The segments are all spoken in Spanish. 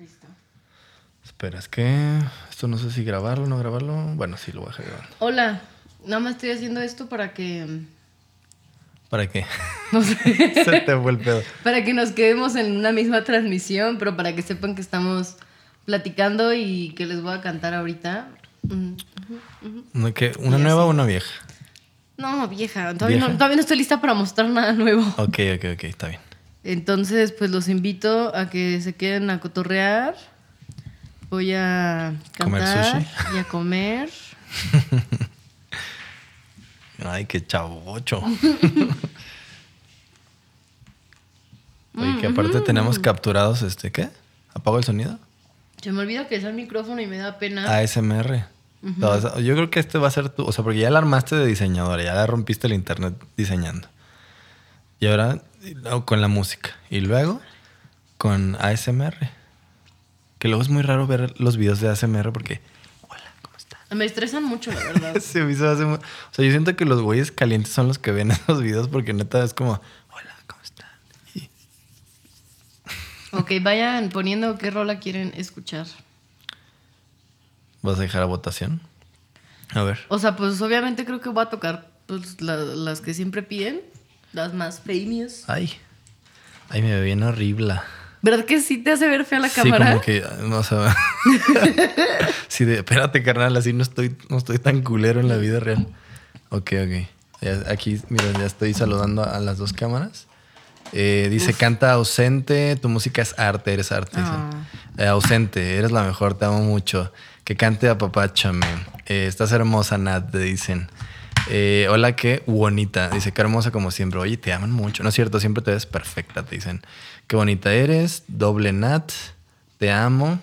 Listo. Espera, es que esto no sé si grabarlo o no grabarlo. Bueno, sí, lo voy a dejar grabando. Hola, nada más estoy haciendo esto para que. ¿Para qué? No sé. Se te fue el pedo. para que nos quedemos en una misma transmisión, pero para que sepan que estamos platicando y que les voy a cantar ahorita. Mm, ¿Una qué? ¿Una Y nueva así. o una vieja? No, vieja. Todavía, ¿Vieja? No, todavía no estoy lista para mostrar nada nuevo. Ok, ok, ok, está bien. Entonces, pues los invito a que se queden a cotorrear. Voy a ¿Comer cantar sushi? y a comer. Ay, qué chavocho. Oye, que aparte tenemos capturados este, ¿qué? ¿Apago el sonido? Se me olvida que es el micrófono y me da pena. ASMR. No, o sea, yo creo que este va a ser tu, o sea, porque ya la armaste de diseñadora, ya la rompiste el internet diseñando. Y ahora luego con la música. Y luego con ASMR. Que luego es muy raro ver los videos de ASMR porque, hola, ¿cómo estás? Me estresan mucho, la verdad. Se me hizo hace O sea, yo siento que los güeyes calientes son los que ven esos videos porque neta es como, hola, ¿cómo están? Y ok, vayan poniendo qué rola quieren escuchar. vas a dejar a votación. A ver. O sea, pues obviamente creo que voy a tocar pues, la- las que siempre piden, las más famous. Ay. Ay, me ve bien horrible. ¿Verdad que sí te hace ver fea la Sí, cámara? como que, no o sea, sí, de, espérate, carnal, así no estoy, no estoy tan culero en la vida real. Ok, ok. Ya- aquí, miren, ya estoy saludando a las dos cámaras. Eh, dice, canta ausente, tu música es arte, eres arte. Ah. Eh, ausente, eres la mejor, te amo mucho. Que cante apapáchame. Eh, estás hermosa, Nat, te dicen. Eh, hola, qué bonita. Dice, qué hermosa como siempre. Oye, te aman mucho. No es cierto, siempre te ves perfecta, te dicen. Qué bonita eres, doble Nat, te amo.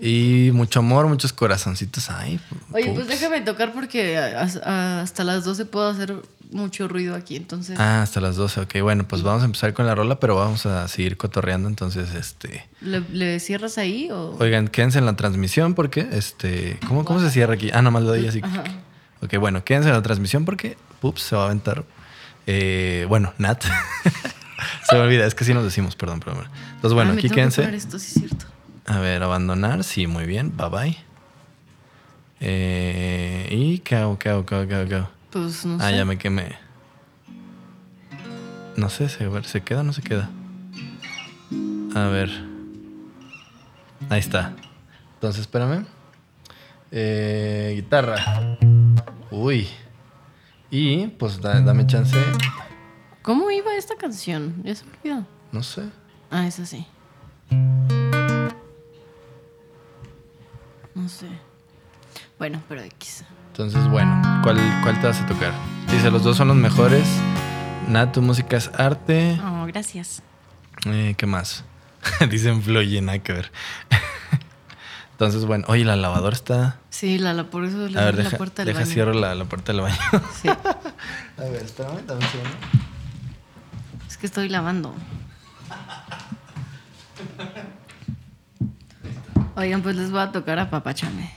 Y mucho amor, muchos corazoncitos. Ay, Oye, pues déjame tocar porque hasta las 12 puedo hacer mucho ruido aquí, entonces Ah, hasta las 12, ok. Bueno, pues vamos a empezar con la rola, pero vamos a seguir cotorreando. Entonces, este. ¿le, le cierras ahí o...? Oigan, quédense en la transmisión porque, este. ¿Cómo, cómo se cierra aquí? Ah, nomás lo doy así. Ajá. Ok, bueno, quédense en la transmisión porque, ups, se va a aventar. Eh, bueno, Nat. se me olvida, es que sí nos decimos, perdón, perdón. Entonces, bueno, Ah, aquí quédense. poner esto, sí es cierto. A ver, abandonar, sí, muy bien, bye bye. Eh, y qué hago, qué hago, qué hago, qué hago? Pues no Ah, sé. ya me quemé. No sé, se, a ver, ¿se queda o no se queda? A ver. Ahí está. Entonces, espérame. Eh, guitarra. Uy. Y, pues, da- dame chance. ¿Cómo iba esta canción? Ya se me olvidó. No sé. Ah, esa sí. No sé. Bueno, pero X. Entonces, bueno, ¿cuál, cuál te vas a tocar? Dice, los dos son los mejores. Nat, tu música es arte. Oh, gracias. Eh, ¿Qué más? Dicen Floye, nada que ver. Entonces, bueno, oye, la lavadora está. Sí, la, la, por eso le A ver, deja, la puerta del deja baño. cierro la, la puerta del baño. Sí, A ver, espérame, dame un segundo. es que estoy lavando. Oigan, pues les voy a tocar a Papachame.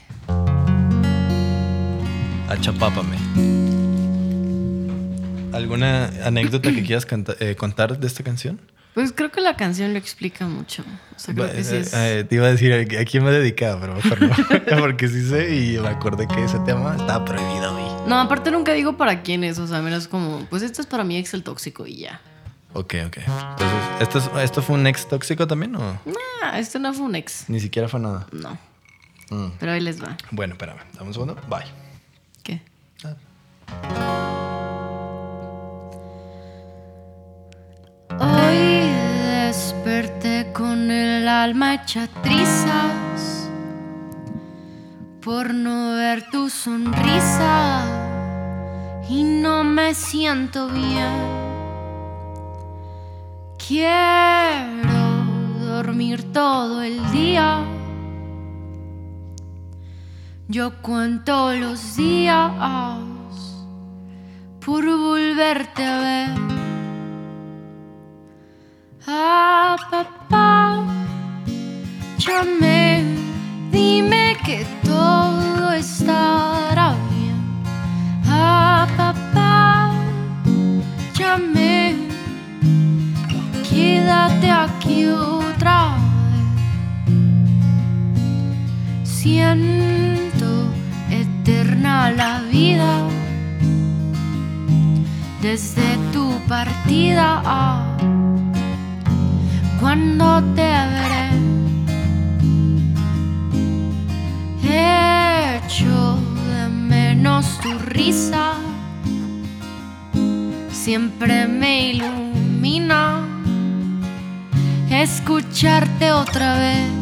Achapápame. ¿Alguna anécdota que quieras eh, contar de esta canción? Pues creo que la canción lo explica mucho. O sea, creo que sí es... eh, te iba a decir a quién me dedicaba, pero mejor no. Porque sí sé y me acordé que ese tema estaba prohibido, güey. No, aparte nunca digo para quién es. O sea, menos como, pues esto es para mi ex el tóxico y ya. Ok, ok. Entonces, ¿esto, es- ¿esto fue un ex tóxico también o Nah, esto no fue un ex. ni siquiera fue nada? No. Mm. Pero ahí les va. Bueno, espérame, dame un segundo. Bye. ¿Qué? Hoy desperté con el alma hecha trizas por no ver tu sonrisa y no me siento bien. Quiero dormir todo el día. Yo cuento los días por volverte a ver. Ah, papá, llame, dime que todo estará bien. Ah, papá, llame, quédate aquí otra vez. Siento eterna la vida desde tu partida. ah, cuando te veré, echo de menos tu risa. Siempre me ilumina escucharte otra vez.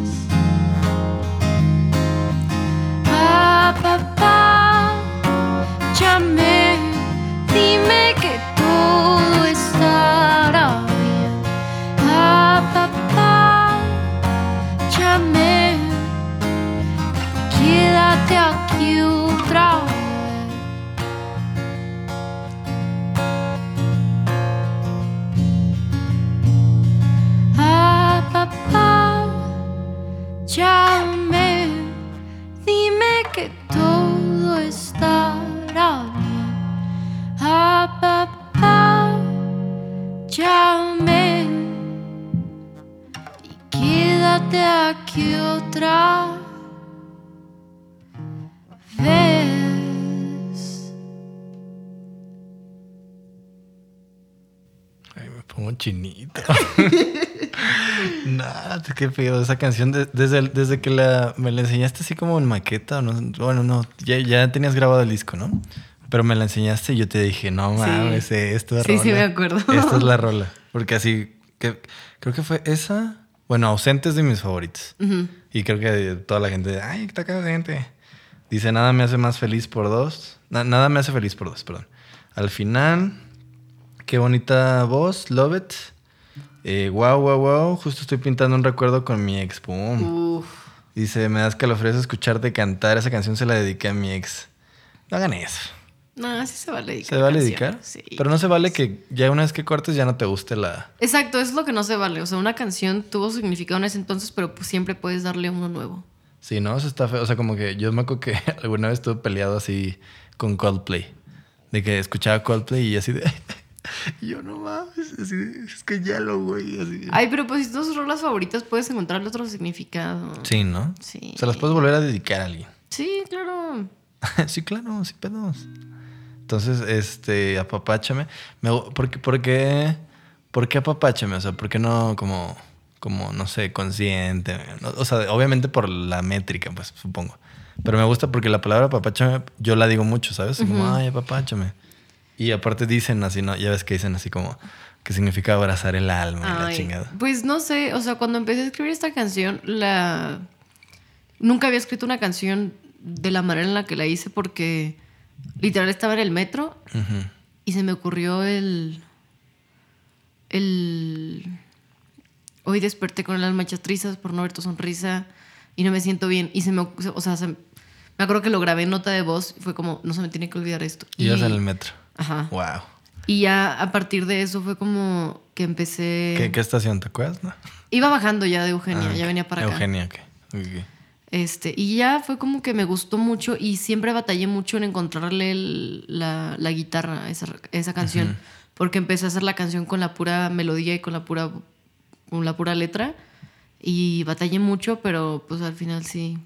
Chinito. Nada, qué feo. Esa canción, de- desde, desde que la, me la enseñaste así como en maqueta, no, bueno, no, ya, ya tenías grabado el disco, ¿no? Pero me la enseñaste y yo te dije, no Sí. mames, eh, esta es Sí, rola. sí, me acuerdo. Esta es la rola. Porque así, que, creo que fue esa. Bueno, ausente es de mis favoritos. Y creo que toda la gente, ay, está acá gente. Dice, nada me hace más feliz por dos. Na- nada me hace feliz por dos, perdón. Al final, qué bonita voz, love it. Eh, wow, wow, wow. Justo estoy pintando un recuerdo con mi ex. Uf. Dice, me das calofríos escucharte cantar. Esa canción se la dediqué a mi ex. No hagan eso. No, sí se vale dedicar. ¿Se vale dedicar? Sí. Pero no se vale que ya una vez que cortes ya no te guste la... Exacto, eso es lo que no se vale. O sea, una canción tuvo significado en ese entonces, pero pues siempre puedes darle uno nuevo. Sí, ¿no? Eso está feo. O sea, como que yo me acuerdo que alguna vez estuve peleado así con Coldplay. De que escuchaba Coldplay y así de... y yo no mames, así es que ya lo, güey. Así. Ay, pero pues si tus rolas favoritas puedes encontrarle otro significado. Sí, ¿no? Sí. Se las puedes volver a dedicar a alguien. Sí, claro. sí, claro, sí pedos. Entonces, este, apapáchame. Me, ¿por, qué, por, qué, ¿Por qué apapáchame? O sea, ¿por qué no como, como no sé, consciente? O sea, obviamente por la métrica, pues, supongo. Pero me gusta porque la palabra apapáchame yo la digo mucho, ¿sabes? Como, ay, apapáchame. Y aparte dicen así, ¿no? Ya ves que dicen así como que significa abrazar el alma y la Ay, chingada. Pues no sé, o sea, cuando empecé a escribir esta canción, la... Nunca había escrito una canción de la manera en la que la hice porque literal estaba en el metro y se me ocurrió el... El... Hoy desperté con el alma hecha trizas por no ver tu sonrisa y no me siento bien. Y se me... O sea, se- me acuerdo que lo grabé en nota de voz y fue como, no se me tiene que olvidar esto. Y ibas en el metro. Ajá. Wow. Y ya a partir de eso fue como que empecé... ¿Qué, ¿Qué estación te acuerdas? No? Iba bajando ya de Eugenia, Ah, ya ok. venía para acá. Eugenia, ok. Ok. Este, y ya fue como que me gustó mucho y siempre batallé mucho en encontrarle el- la, la guitarra a esa, esa canción. Porque empecé a hacer la canción con la pura melodía y con la pura, con la pura letra. Y batallé mucho, pero pues al final sí.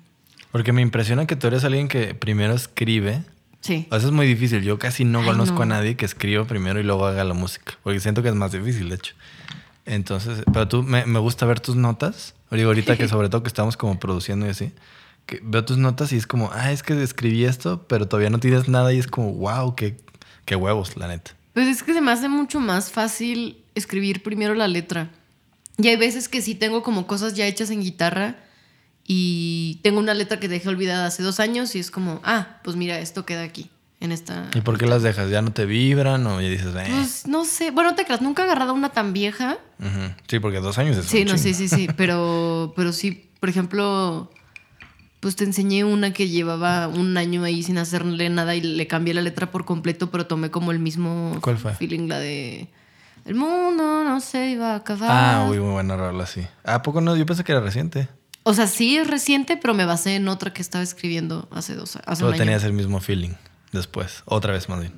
Porque me impresiona que tú eres alguien que primero escribe. Sí. O sea, es muy difícil. Yo casi no Ay, conozco no. a nadie que escriba primero y luego haga la música. Porque siento que es más difícil, de hecho. Entonces, pero tú, me, me gusta ver tus notas. Digo, ahorita que sobre todo que estamos como produciendo y así. Que veo tus notas y es como, ah, es que escribí esto, pero todavía no tienes nada y es como, wow, qué, qué huevos, la neta. Pues es que se me hace mucho más fácil escribir primero la letra. Y hay veces que sí tengo como cosas ya hechas en guitarra y tengo una letra que dejé olvidada hace dos años y es como, ah, pues mira, esto queda aquí, en esta... ¿Y por qué las dejas? ¿Ya no te vibran o ya dices, eh? Pues no sé, bueno, no te creas, nunca he agarrado una tan vieja. Sí, porque dos años es Sí, un no, sí, sí, sí, pero, pero sí, por ejemplo, pues te enseñé una que llevaba un año ahí sin hacerle nada y le cambié la letra por completo, pero tomé como el mismo ¿Cuál fue? feeling, la de... El mundo no se iba a acabar. Ah, muy, muy buena rola, sí. ¿A poco no? Yo pensé que era reciente. O sea, sí es reciente, pero me basé en otra que estaba escribiendo hace dos hace Todo un año. tenías el mismo feeling. Después, otra vez más bien.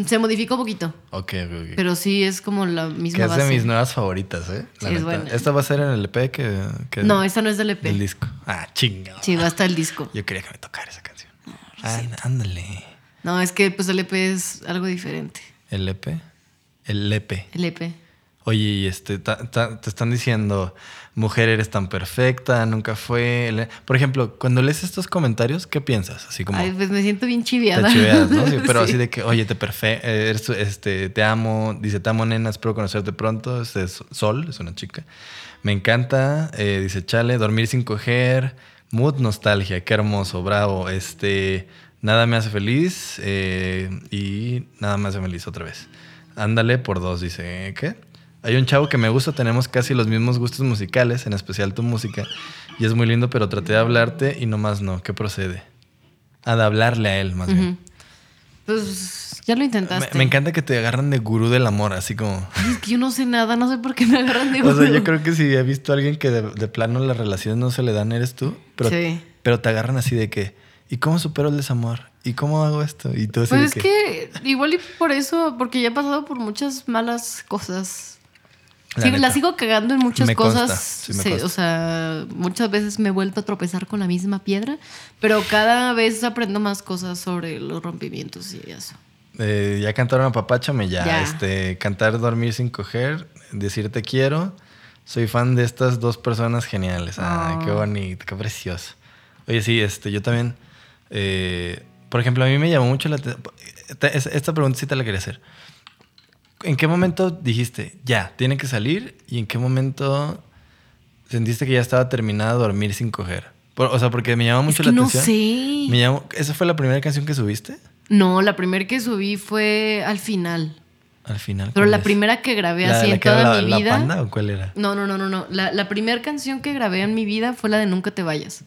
Mm, se modificó un poquito. Ok, ok, ok. Pero sí es como la misma que es de mis nuevas favoritas, ¿eh? La Sí, es buena. Esta va a ser en el EP que. que- No, esta no es del EP. Del disco. Ah, chinga. Sí, va a estar el disco. Yo quería que me tocara esa canción. Ah, ándale. No, es que pues el EP es algo diferente. ¿El EP? El EP. El EP. Oye, y este, ta- ta- te están diciendo, mujer, eres tan perfecta, nunca fue. Por ejemplo, cuando lees estos comentarios, ¿qué piensas? Así como. Ay, pues me siento bien Te chiviada. chiveas, ¿no? Sí, pero Sí. así de que, oye, te perfe eh, este, te amo, dice, te amo, nena, espero conocerte pronto. Este es Sol, es una chica. Me encanta, eh, dice, chale, dormir sin coger, mood nostalgia, qué hermoso, bravo. Este, nada me hace feliz eh, y nada me hace feliz otra vez. Ándale por dos, dice, ¿qué? Hay un chavo que me gusta, tenemos casi los mismos gustos musicales, en especial tu música, y es muy lindo, pero traté de hablarte y nomás no. ¿Qué procede? Ah, de hablarle a él, más bien. Pues ya lo intentaste. me encanta que te agarran de gurú del amor, así como. Es que yo no sé nada, no sé por qué me agarran de O sea, gurú. yo creo que si he visto a alguien que de, de plano las relaciones no se le dan, eres tú. Pero, Sí. pero te agarran así de que. ¿Y cómo supero el desamor? ¿Y cómo hago esto? Y así Pues es que. que igual y por eso, porque ya he pasado por muchas malas cosas. La Sí, la sigo cagando en muchas Me cosas. sí me Sí, o sea, muchas veces me he vuelto a tropezar con la misma piedra, pero cada vez aprendo más cosas sobre los rompimientos y eso. eh, ya cantaron a Papáchame, ya. Ya. Este, cantar, dormir sin coger, decir te quiero. Soy fan de estas dos personas geniales. Ay, qué Ah. bonito, qué precioso. Oye, sí, este, yo también. eh, por ejemplo, a mí me llamó mucho la atención. Esta pregunta sí te la quería hacer. ¿En qué momento dijiste, ya, tiene que salir? ¿Y en qué momento sentiste que ya estaba terminada dormir sin coger? Por- o sea, porque me llamó mucho es que la no atención. sé. Me llamó- ¿Esa fue la primera canción que subiste? No, la primera que subí fue al final. Al final. Pero ¿cuál la es? primera que grabé ¿La- así la en toda la- mi la vida. panda o cuál era? No, no, no, no, no. La, la primera canción que grabé en mi vida fue la de Nunca te vayas.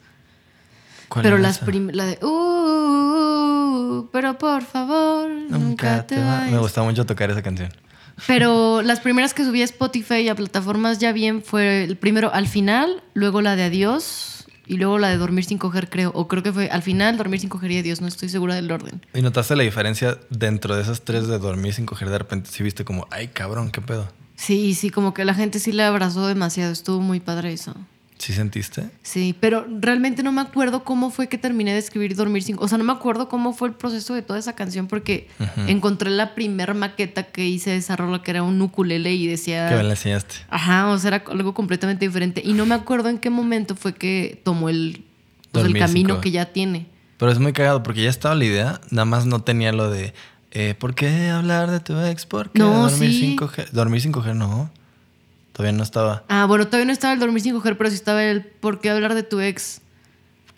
¿Cuál Pero las esa? prim- la de uh, pero por favor, nunca, te, va-. Me gustaba mucho tocar esa canción. Pero las primeras que subí a Spotify y a plataformas ya bien fue el primero al final, luego la de adiós y luego la de dormir sin coger, creo. O creo que fue al final, dormir sin coger y adiós, no estoy segura del orden. ¿Y notaste la diferencia dentro de esas tres de dormir sin coger de repente? Sí viste como, ay cabrón, qué pedo. Sí, sí, como que la gente sí le abrazó demasiado, estuvo muy padre eso. ¿Sí sentiste? Sí, pero realmente no me acuerdo cómo fue que terminé de escribir Dormir sin... O sea, no me acuerdo cómo fue el proceso de toda esa canción porque encontré la primer maqueta que hice de esa rola que era un ukulele y decía... Que me la enseñaste. Ajá, o sea, era algo completamente diferente. Y no me acuerdo en qué momento fue que tomó el, pues, el sin camino que ya tiene. Pero es muy cagado porque ya estaba la idea, nada más no tenía lo de, eh, ¿por qué hablar de tu ex? ¿Por qué No, dormir sí. sin coger? Dormir sin coger, no. Todavía no estaba. Ah, bueno, todavía no estaba el dormir sin coger, pero sí estaba el por qué hablar de tu ex.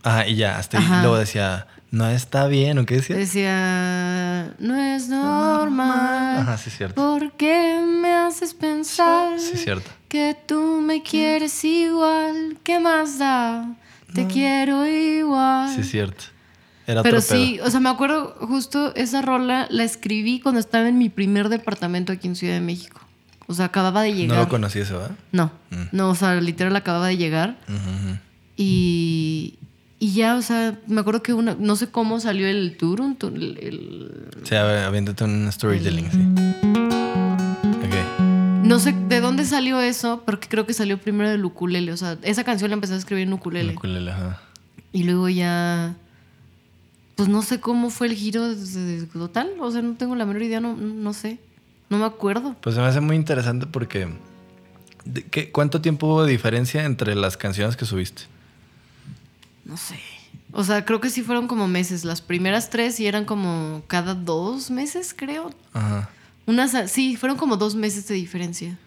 Ajá, y ya, hasta ahí. Luego decía, no está bien, ¿o qué decía? Decía, no es normal. Ajá, sí, es cierto. ¿Por qué me haces pensar Sí, es cierto. que tú me quieres igual? ¿Qué más da? Te quiero igual. Sí, cierto. Era Pero otro pedo. sí, o sea, me acuerdo justo esa rola la escribí cuando estaba en mi primer departamento aquí en Ciudad de México. O sea, acababa de llegar. No lo conocí eso, ¿verdad? No, Mm. no, o sea, literal acababa de llegar. Ujú. Y, y ya, o sea, me acuerdo que una, no sé cómo salió el tour, un tour, el- el- Sí, a ver, aviéntate un storytelling, sí. Ok. no sé de dónde salió eso, porque creo que salió primero del ukulele. O sea, esa canción la empecé a escribir en ukulele. Ukulele, ajá. Y luego ya. Pues no sé cómo fue el giro total. O sea, no tengo la menor idea, no, no sé. No me acuerdo. Pues se me hace muy interesante porque. ¿de qué- ¿Cuánto tiempo hubo de diferencia entre las canciones que subiste? No sé. O sea, creo que sí fueron como meses. Las primeras tres sí eran como cada dos meses, creo. Ajá. Unas, sí, fueron como dos meses de diferencia.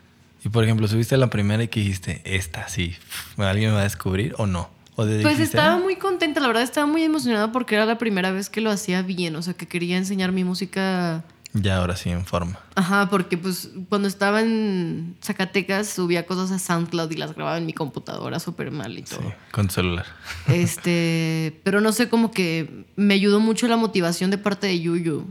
Y por ejemplo, subiste la primera y que dijiste, esta sí, ¿alguien me va a descubrir o no? O de Pues dijiste, estaba "Ah, muy contenta, la verdad estaba muy emocionada porque era la primera vez que lo hacía bien, o sea, que quería enseñar mi música. Ya, ahora sí, en forma. Ajá, porque pues cuando estaba en Zacatecas subía cosas a SoundCloud y las grababa en mi computadora súper mal y todo. Sí, con celular. Este, pero no sé, como que me ayudó mucho la motivación de parte de Yuyu.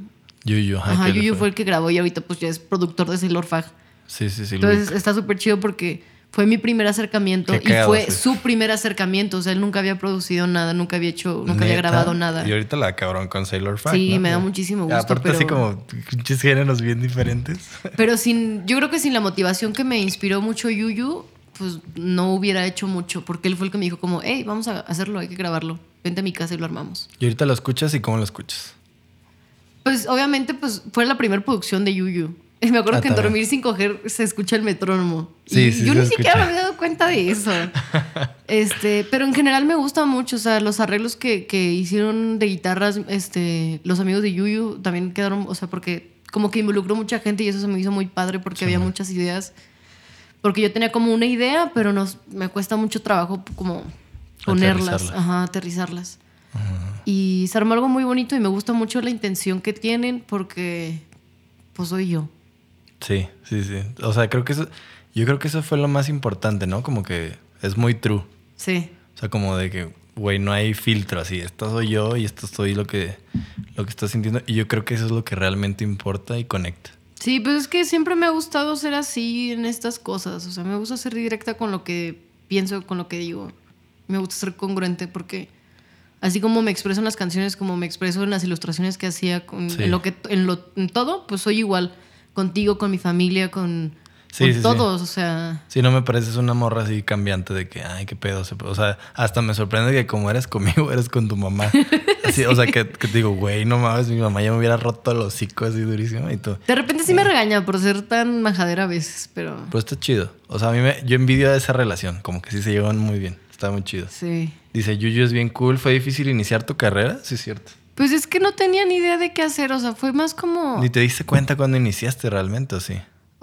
Yuyu, ajá. Ajá, ¿qué le Yuyu fue el que grabó y ahorita pues ya es productor de Sailor Fag. Sí, sí, sí. Entonces está súper chido porque Fue mi primer acercamiento y fue su primer acercamiento. O sea, él nunca había producido nada, nunca había hecho, nunca había grabado nada. Y ahorita la cabrón con Sailor Fact. Sí, ¿no? me da muchísimo gusto, Aparte, así como pinches géneros bien diferentes. Pero sin, yo creo que sin la motivación que me inspiró mucho Yuyu, pues no hubiera hecho mucho, porque él fue el que me dijo como, hey, vamos a hacerlo, hay que grabarlo. Vente a mi casa y lo armamos. Y ahorita lo escuchas y cómo lo escuchas. Pues obviamente pues fue la primera producción de Yuyu. Y me acuerdo Ah, que en también. Dormir sin coger se escucha el metrónomo. Sí, y sí, yo ni siquiera me había dado cuenta de eso. este, pero en general me gusta mucho, o sea, los arreglos que, que hicieron de guitarras, este, los amigos de Yuyu también quedaron, o sea, porque como que involucró mucha gente y eso se me hizo muy padre porque había muchas ideas. Porque yo tenía como una idea, pero nos, me cuesta mucho trabajo como ponerlas, Aterrizarlas. ajá, aterrizarlas. Y se armó algo muy bonito y me gusta mucho la intención que tienen porque pues soy yo. Sí, sí, sí. O sea, creo que eso. Yo creo que eso fue lo más importante, ¿no? Como que es muy true. Sí. O sea, como de que, güey, no hay filtro así. Esto soy yo y esto soy lo que, lo que estás sintiendo. Y yo creo que eso es lo que realmente importa y conecta. Sí, pues es que siempre me ha gustado ser así en estas cosas. O sea, me gusta ser directa con lo que pienso, con lo que digo. Me gusta ser congruente porque así como me expreso en las canciones, como me expreso en las ilustraciones que hacía, con, Sí. en, lo que, en, lo, en todo, pues soy igual. Contigo, con mi familia, con, Sí, con sí, sí. todos. O sea, Si no me pareces una morra así cambiante de que, ay, qué pedo. se- O sea, hasta me sorprende que como eres conmigo, eres con tu mamá. Así, O sea, que, que te digo, güey, no mames, mi mamá ya me hubiera roto el hocico así durísimo y tú. de repente sí me regaña por ser tan majadera a veces, pero Pero está chido. O sea, a mí me, yo envidio esa relación. Como que sí se llevan muy bien. Está muy chido. sí. Dice, Yuyu es bien cool. ¿Fue difícil iniciar tu carrera? Sí, es cierto. Pues es que no tenía ni idea de qué hacer, o sea, fue más como... Ni te diste cuenta cuando iniciaste realmente, ¿o sí?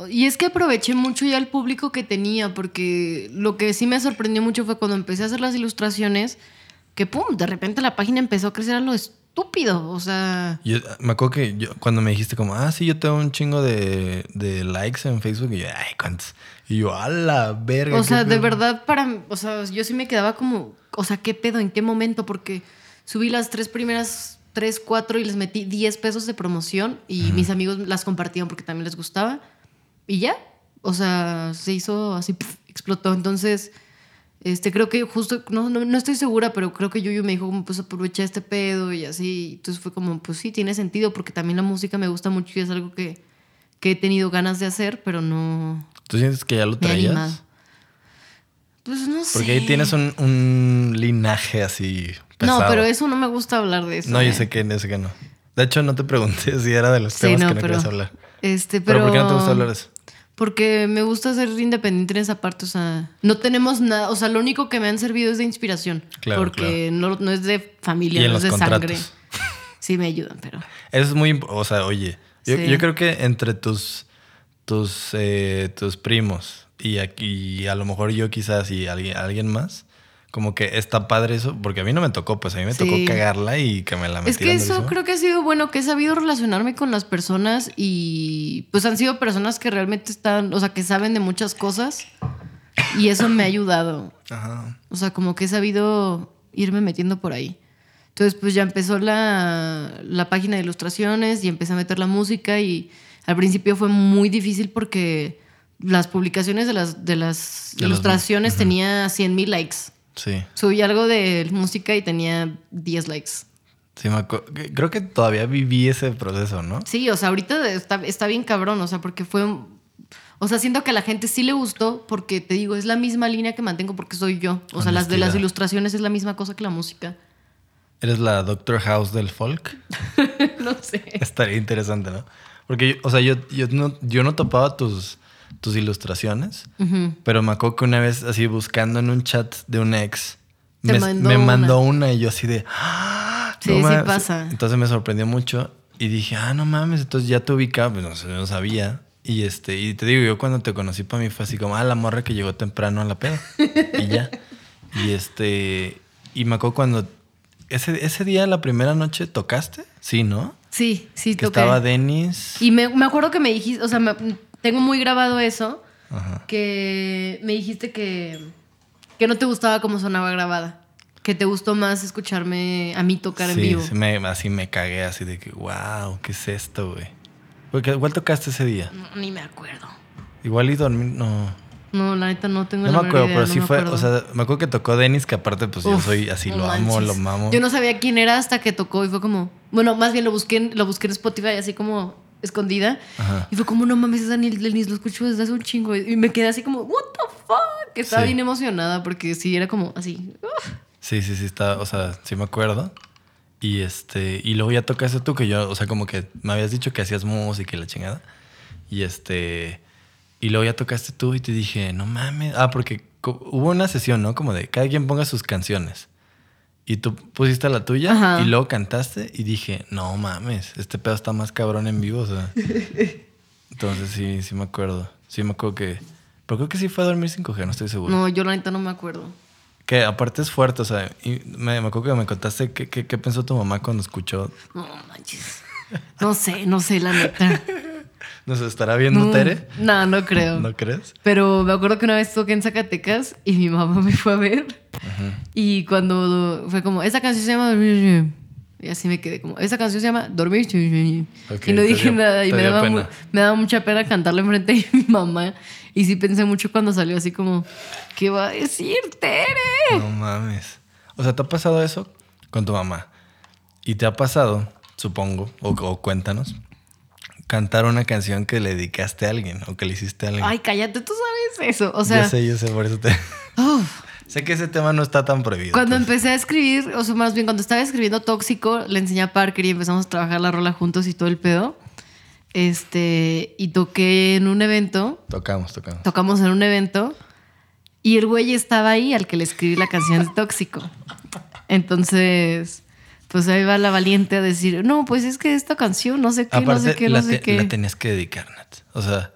Y es que aproveché mucho ya el público que tenía, porque lo que sí me sorprendió mucho fue cuando empecé a hacer las ilustraciones, que pum, de repente la página empezó a crecer a lo estúpido, o sea... Yo me acuerdo que yo, cuando me dijiste como, ah, sí, yo tengo un chingo de, de likes en Facebook. Y yo, ay, ¿cuántos? Y yo, a la verga. O sea, de pedo". verdad, para... O sea, yo sí me quedaba como, o sea, ¿qué pedo? ¿En qué momento? Porque subí las tres primeras, tres, cuatro y les metí 10 pesos de promoción y mis amigos las compartían porque también les gustaba. Y ya, o sea, se hizo así, explotó. Entonces, este, creo que justo, no, no, no estoy segura, pero creo que Yuyu me dijo, como, pues aproveché este pedo y así. Entonces fue como, pues sí, tiene sentido porque también la música me gusta mucho y es algo que, que he tenido ganas de hacer, pero no ¿Tú sientes que ya lo traías? Pues no sé. Porque ahí tienes un, un linaje así pesado. No, pero eso no me gusta hablar de eso. No, yo ¿eh? sé que, yo sé que no. De hecho, no te pregunté si era de los Sí, temas no, que no pero- querías hablar. Este, Pero, pero. ¿por qué no te gusta hablar de eso? Porque me gusta ser independiente en esa parte. O sea, no tenemos nada. O sea, lo único que me han servido es de inspiración. Claro, Porque No, no es de familia, no es de contratos. sangre. Sí, me ayudan, pero. Eso es muy... O sea, oye, yo, Sí. yo creo que entre tus, tus, eh, tus primos y aquí a lo mejor yo quizás y alguien, alguien más, como que está padre eso, porque a mí no me tocó, pues a mí me tocó cagarla y que me la metieran Es que eso creo que ha sido bueno, que he sabido relacionarme con las personas y pues han sido personas que realmente están, o sea, que saben de muchas cosas y eso me ha ayudado. Ajá. O sea, como que he sabido irme metiendo por ahí. Entonces, pues ya empezó la, la página de ilustraciones y empecé a meter la música y al principio fue muy difícil porque las publicaciones de las, de las De las- ilustraciones tenía 100 mil likes. Sí. Subí algo de música y tenía 10 likes. Sí, me Creo que todavía viví ese proceso, ¿no? Sí, o sea, ahorita está, está bien cabrón, o sea, porque fue... O sea, siento que a la gente sí le gustó porque, te digo, es la misma línea que mantengo porque soy yo. O sea, las de las ilustraciones es la misma cosa que la música. Eres la Doctor House del folk. no sé. Estaría interesante, ¿no? Porque, o sea, yo, yo, no, yo no topaba tus, tus ilustraciones, pero me acuerdo que una vez, así buscando en un chat de un ex, me, mandó me una. mandó una y yo así de. "Ah, Sí, sí mames". pasa. Entonces me sorprendió mucho y dije, ah, no mames, entonces ya te ubicaba, pues no, no sabía. Y este, y te digo, yo cuando te conocí para mí fue así como, ah, la morra que llegó temprano a la peda. y ya. Y este, y me acuerdo cuando, ese, ese día, la primera noche, ¿tocaste? Sí, ¿no? Sí, sí, Que toqué. estaba Denis. Y me, me acuerdo que me dijiste, o sea, me- tengo muy grabado eso, Ajá. que me dijiste que, que no te gustaba cómo sonaba grabada. Que te gustó más escucharme a mí tocar en Sí, vivo. sí, me- así me cagué, así de que, wow, ¿qué es esto, güey? Porque igual tocaste ese día. No, ni me acuerdo. Igual y dormir, no. No, la neta no tengo No la me acuerdo, pero sí me fue, acuerdo. o sea, me acuerdo que tocó Dennis, que aparte pues yo soy así, no lo amo, lo mamo. Yo no sabía quién era hasta que tocó y fue como, bueno, más bien lo busqué, en- lo busqué en Spotify así como escondida Ajá. y fue como, no mames, es Daniel Denis, lo escucho desde hace un chingo y me quedé así como, what the fuck, estaba Sí. bien emocionada porque sí era como así. Sí, sí, sí, está, o sea, sí me acuerdo. Y este, y luego ya tocaste tú que yo, o sea, como que me habías dicho que hacías música y la chingada. Y este, y luego ya tocaste tú y te dije, no mames. Ah, porque hubo una sesión, ¿no? Como de cada quien ponga sus canciones. Y tú pusiste la tuya Ajá. y luego cantaste y dije, no mames, este pedo está más cabrón en vivo, o sea. Entonces sí, sí me acuerdo. Sí me acuerdo que, pero creo que sí fue a dormir sin coger, no estoy seguro. No, yo la neta no me acuerdo. Que aparte es fuerte, o sea, y me, me acuerdo que me contaste qué, qué, qué pensó tu mamá cuando escuchó. No manches. No sé, no sé, la neta. ¿Nos estará viendo No, Tere? No, no creo. ¿No crees? Pero me acuerdo que una vez toqué en Zacatecas y mi mamá me fue a ver. Y cuando fue como, esa canción se llama Dormir. Y así me quedé como, esa canción se llama Dormir. Y no dije dio- nada. Y me daba, mu- me daba mucha pena cantarle enfrente de mi mamá. Y sí pensé mucho cuando salió así como, ¿qué va a decir Tere? No mames. O sea, ¿te ha pasado eso con tu mamá? Y te ha pasado, supongo, o, o cuéntanos, cantar una canción que le dedicaste a alguien o que le hiciste a alguien. Ay, cállate, tú sabes eso. O sea, yo sé, yo sé, por eso te... sé que ese tema no está tan prohibido. Cuando pues. empecé a escribir, o sea, más bien cuando estaba escribiendo Tóxico, le enseñé a Parker y empezamos a trabajar la rola juntos y todo el pedo. Este, y toqué en un evento, Tocamos, tocamos. tocamos en un evento y el güey estaba ahí al que le escribí la canción de Tóxico. Entonces, pues ahí va la valiente a decir, no, pues es que esta canción, no sé qué, no sé qué, no sé qué. la tenías que dedicar, Nat. O sea,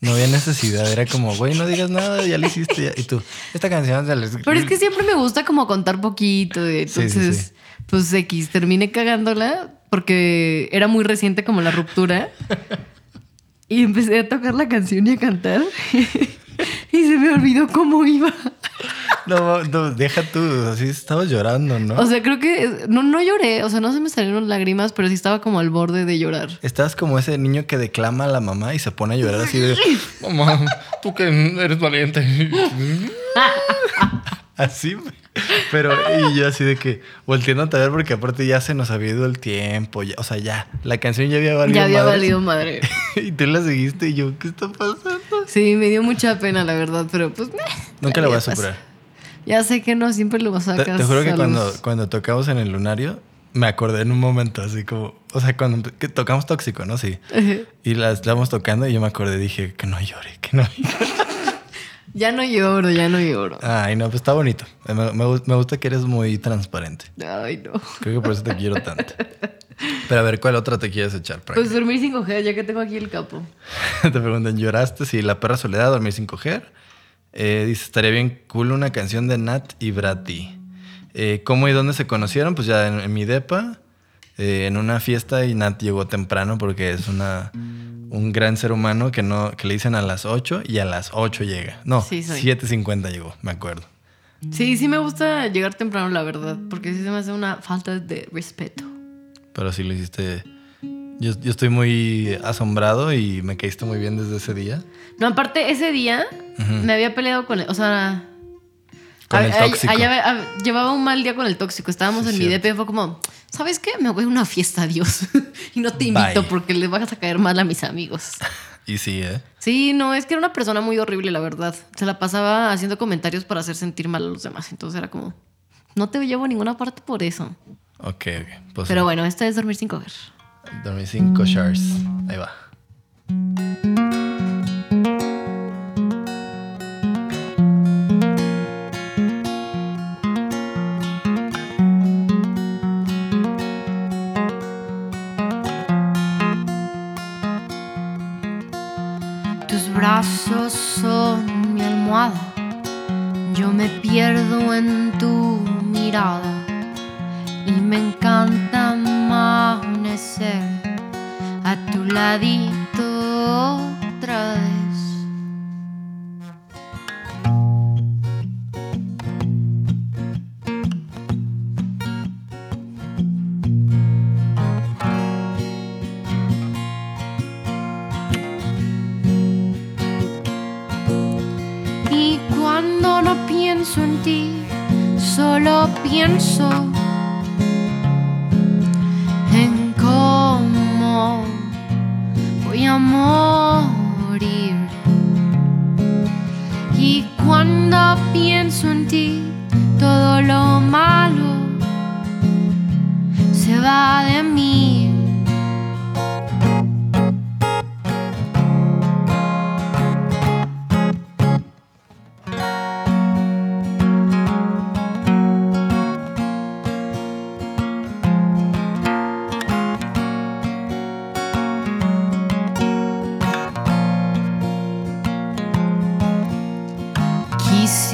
no había necesidad. Era como, güey, no digas nada, ya lo hiciste. ya". Y tú, esta canción se escribí. Pero es que siempre me gusta como contar poquito. y Sí, sí, Entonces, sí. pues X, terminé cagándola porque era muy reciente como la ruptura. y empecé a tocar la canción y a cantar. y se me olvidó cómo iba. No, no, deja tú. Así estabas llorando, ¿no? O sea, creo que no, no lloré. O sea, no se me salieron lágrimas, pero sí estaba como al borde de llorar. Estabas como ese niño que declama a la mamá y se pone a llorar así de, mamá, tú que eres valiente. así, pero y yo así de que volteándote a ver porque aparte ya se nos había ido el tiempo, ya- o sea, ya, la canción ya había valido ya había valido madre. y tú la seguiste y yo, ¿qué está pasando? Sí, me dio mucha pena, la verdad, pero pues... Nunca la voy a pasa. superar. Ya sé que no, siempre lo Te, sacas. te juro que cuando, tocamos en el lunario, me acordé en un momento así como, o sea, cuando que tocamos tóxico, ¿no? Sí. Y la estábamos tocando y yo me acordé, dije, que no llore, que no llore. Ya no lloro, ya no lloro. Ay, no, pues está bonito. Me, me gu- me gusta que eres muy transparente. Ay, no. Creo que por eso te quiero tanto. Pero a ver, ¿cuál otra te quieres echar? Frank? Pues dormir sin coger, ya que tengo aquí el capo. te preguntan, ¿lloraste? Sí, La perra soledad, dormir sin coger. Eh, dice, estaría bien cool una canción de Nat y Brati. Eh, ¿Cómo y dónde se conocieron? Pues ya en, en mi depa, eh, en una fiesta y Nat llegó temprano porque es una, un gran ser humano que, no, que le dicen a las 8 y a las 8 llega. No, Sí, soy. 7.50 llegó, me acuerdo. Sí, sí me gusta llegar temprano, la verdad, porque sí se me hace una falta de respeto. Pero sí lo hiciste. Yo, yo estoy muy asombrado y me caíste muy bien desde ese día. No, aparte, ese día me había peleado con o sea... Con a- el tóxico. a- llevaba un mal día con el tóxico. Estábamos Sí, en mi. DP y fue como, ¿sabes qué? Me voy a una fiesta, adiós. y no te invito Bye. porque le vas a caer mal a mis amigos. Y sí, ¿eh? Sí, no, es que era una persona muy horrible, la verdad. Se la pasaba haciendo comentarios para hacer sentir mal a los demás. Entonces era como, no te llevo a ninguna parte por eso. Ok, ok. Pues Pero bueno, esta es dormir sin coger. dormí cinco shars. Ahí va. Pierdo en tu mirada. Y me encanta amanecer a tu ladito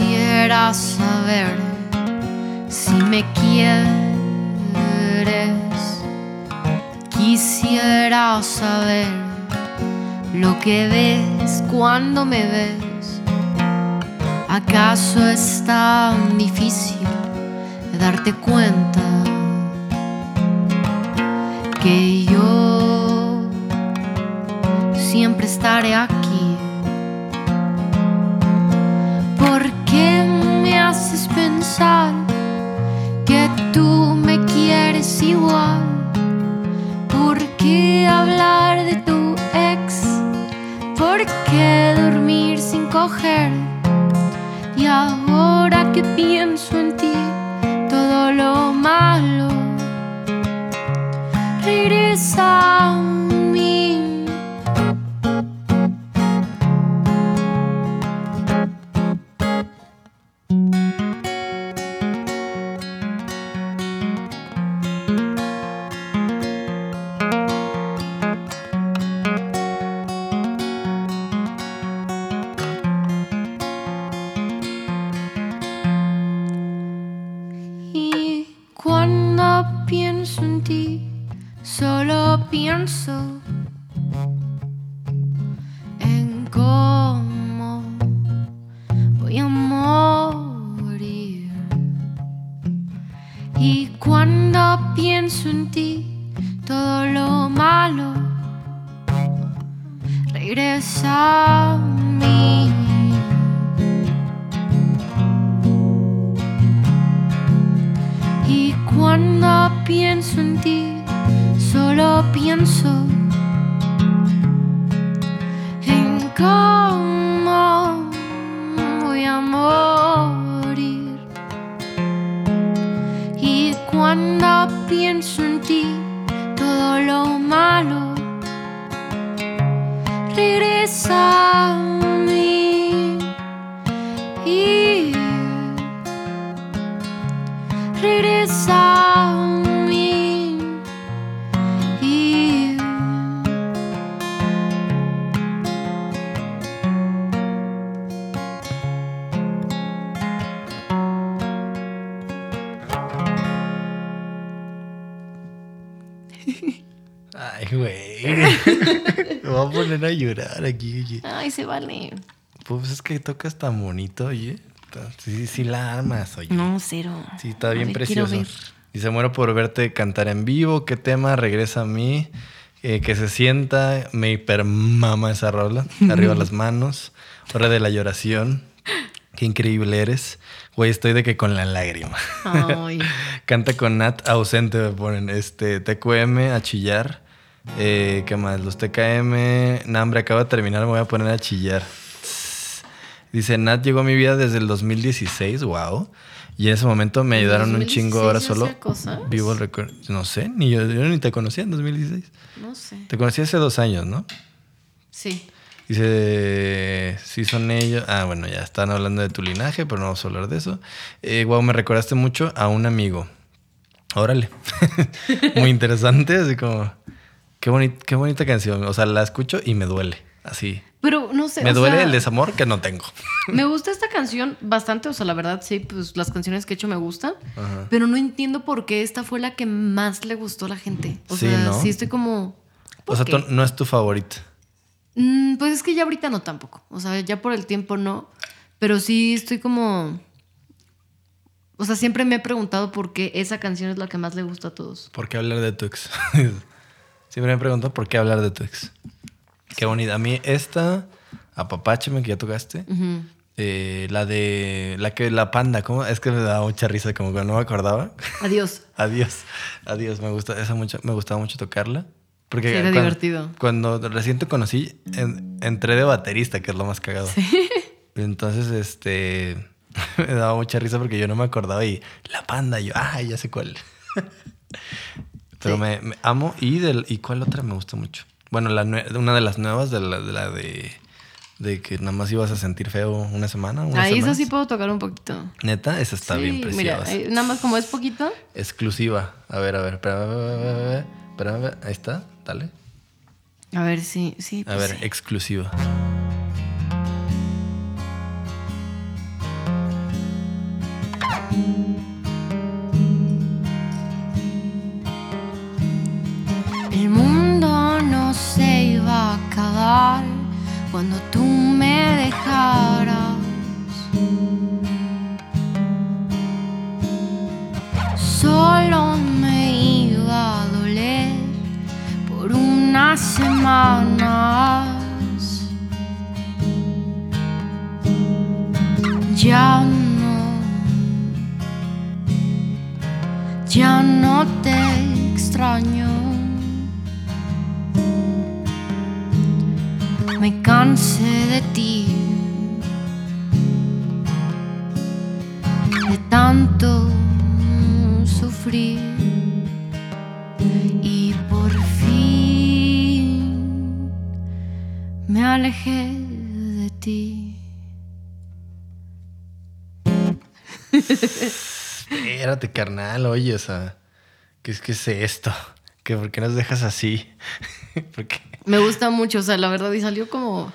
Quisiera saber si me quieres. Quisiera saber lo que ves cuando me ves. ¿Acaso es tan difícil darte cuenta que yo siempre estaré aquí? Haces pensar que tú me quieres igual? ¿Por qué hablar de tu ex? ¿Por qué dormir sin coger? Y ahora que pienso cuando pienso en ti, solo pienso en cómo poner a llorar aquí, oye. Ay, se vale. Pues es que tocas tan bonito, oye. Sí, sí la armas, oye. No, cero. Sí, está bien ver, precioso. Dice, muero por verte cantar en vivo. ¿Qué tema regresa a mí? Eh, que se sienta, me hipermama esa rola. Arriba las manos. Hora de la lloración. Qué increíble eres. Güey, estoy de que con la lágrima. Ay. Canta con Nat ausente, me ponen. Este, TQM, a chillar. Eh, ¿Qué más? Los TKM. Nah, hombre, acaba de terminar, me voy a poner a chillar. Dice, Nat llegó a mi vida desde el 2016, wow. Y en ese momento me ayudaron un chingo ahora 2016 solo. cosas? Vivo el recuerdo. No sé, ni yo, yo ni te conocía en 2016. No sé. Te conocí hace dos años, ¿no? Sí. Dice, sí son ellos. Ah, bueno, ya están hablando de tu linaje, pero no vamos a hablar de eso. Eh, wow, me recordaste mucho a un amigo. Órale. Muy interesante, así como, qué, boni- qué bonita canción. O sea, la escucho y me duele, así. Pero no sé. Me duele sea, el desamor que no tengo. Me gusta esta canción bastante, o sea, la verdad sí, pues las canciones que he hecho me gustan, Ajá. pero no entiendo por qué esta fue la que más le gustó a la gente. O Sí, sea, ¿no? sí estoy como... ¿por O sea, tú- no es tu favorita. Mm, pues es que ya ahorita no tampoco, o sea, ya por el tiempo no, pero sí estoy como... O sea, siempre me he preguntado por qué esa canción es la que más le gusta a todos. ¿Por qué hablar de tu ex? Siempre me pregunto por qué hablar de tu ex. Qué bonita. A mí esta, apapáchame que ya tocaste. Eh, la de. La que. La panda, ¿cómo? Es que me daba mucha risa, como que no me acordaba. Adiós. Adiós. Adiós. Me gusta, esa mucho, me gustaba mucho tocarla. Porque Sí, era cuando, divertido. Cuando recién te conocí, en- entré de baterista, que es lo más cagado. Entonces, este. Me daba mucha risa porque yo no me acordaba y la panda, yo, ah, ya sé cuál. Pero Sí. me, me amo. ¿Y, del, ¿Y cuál otra me gusta mucho? Bueno, la una de las nuevas, de la de, la de, de que nada más ibas a sentir feo una semana. Ahí eso sí puedo tocar un poquito. Neta, esa está Sí, bien Mira, preciosa. ahí- nada más como es poquito. Exclusiva. A ver, a ver, espera, ahí está, dale. A ver, sí, sí. A pues ver, sí. exclusiva. Cuando tú me dejaras. Solo me iba a doler por unas semanas. Ya no, ya no te extraño. Me cansé de ti, de tanto sufrir y por fin me alejé de ti. Espérate, carnal, oye, o sea, ¿qué es, qué es esto? ¿Qué, ¿Por qué nos dejas así? ¿Por qué? Me gusta mucho, o sea, la verdad, y salió como...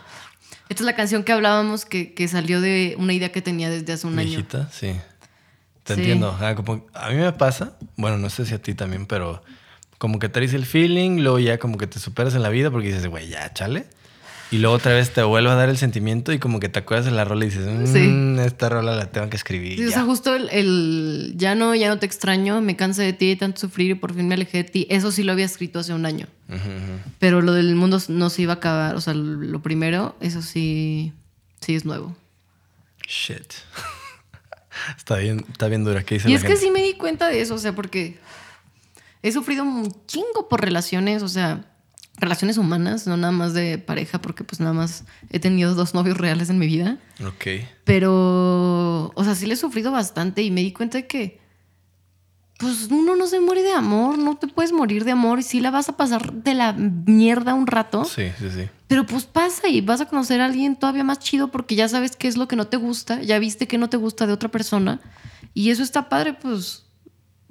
Esta es la canción que hablábamos que, que salió de una idea que tenía desde hace un año. Viejita, sí. Te Sí. entiendo. Ah, como- a mí me pasa, bueno, no sé si a ti también, pero como que traes el feeling, luego ya como que te superas en la vida porque dices, güey, ya, chale. Y luego otra vez te vuelve a dar el sentimiento y como que te acuerdas de la rola y dices, "Mm, esta rola la tengo que escribir. Sí, o ya". sea, justo el, el ya no, ya no te extraño, me cansé de ti, de tanto sufrir y por fin me alejé de ti. Eso sí lo había escrito hace un año. Pero lo del mundo no se iba a acabar. O sea, lo primero, eso sí, sí es nuevo. Shit. está bien, está bien dura. ¿Qué dice Y la es que sí me di cuenta de eso, o sea, porque he sufrido un chingo por relaciones, o sea, relaciones humanas, no nada más de pareja, porque pues nada más he tenido dos novios reales en mi vida. Ok. Pero, o sea, sí le he sufrido bastante y me di cuenta de que, pues uno no se muere de amor, no te puedes morir de amor y sí la vas a pasar de la mierda un rato. Sí, sí, sí. Pero pues pasa y vas a conocer a alguien todavía más chido porque ya sabes qué es lo que no te gusta, ya viste que no te gusta de otra persona y eso está padre, pues,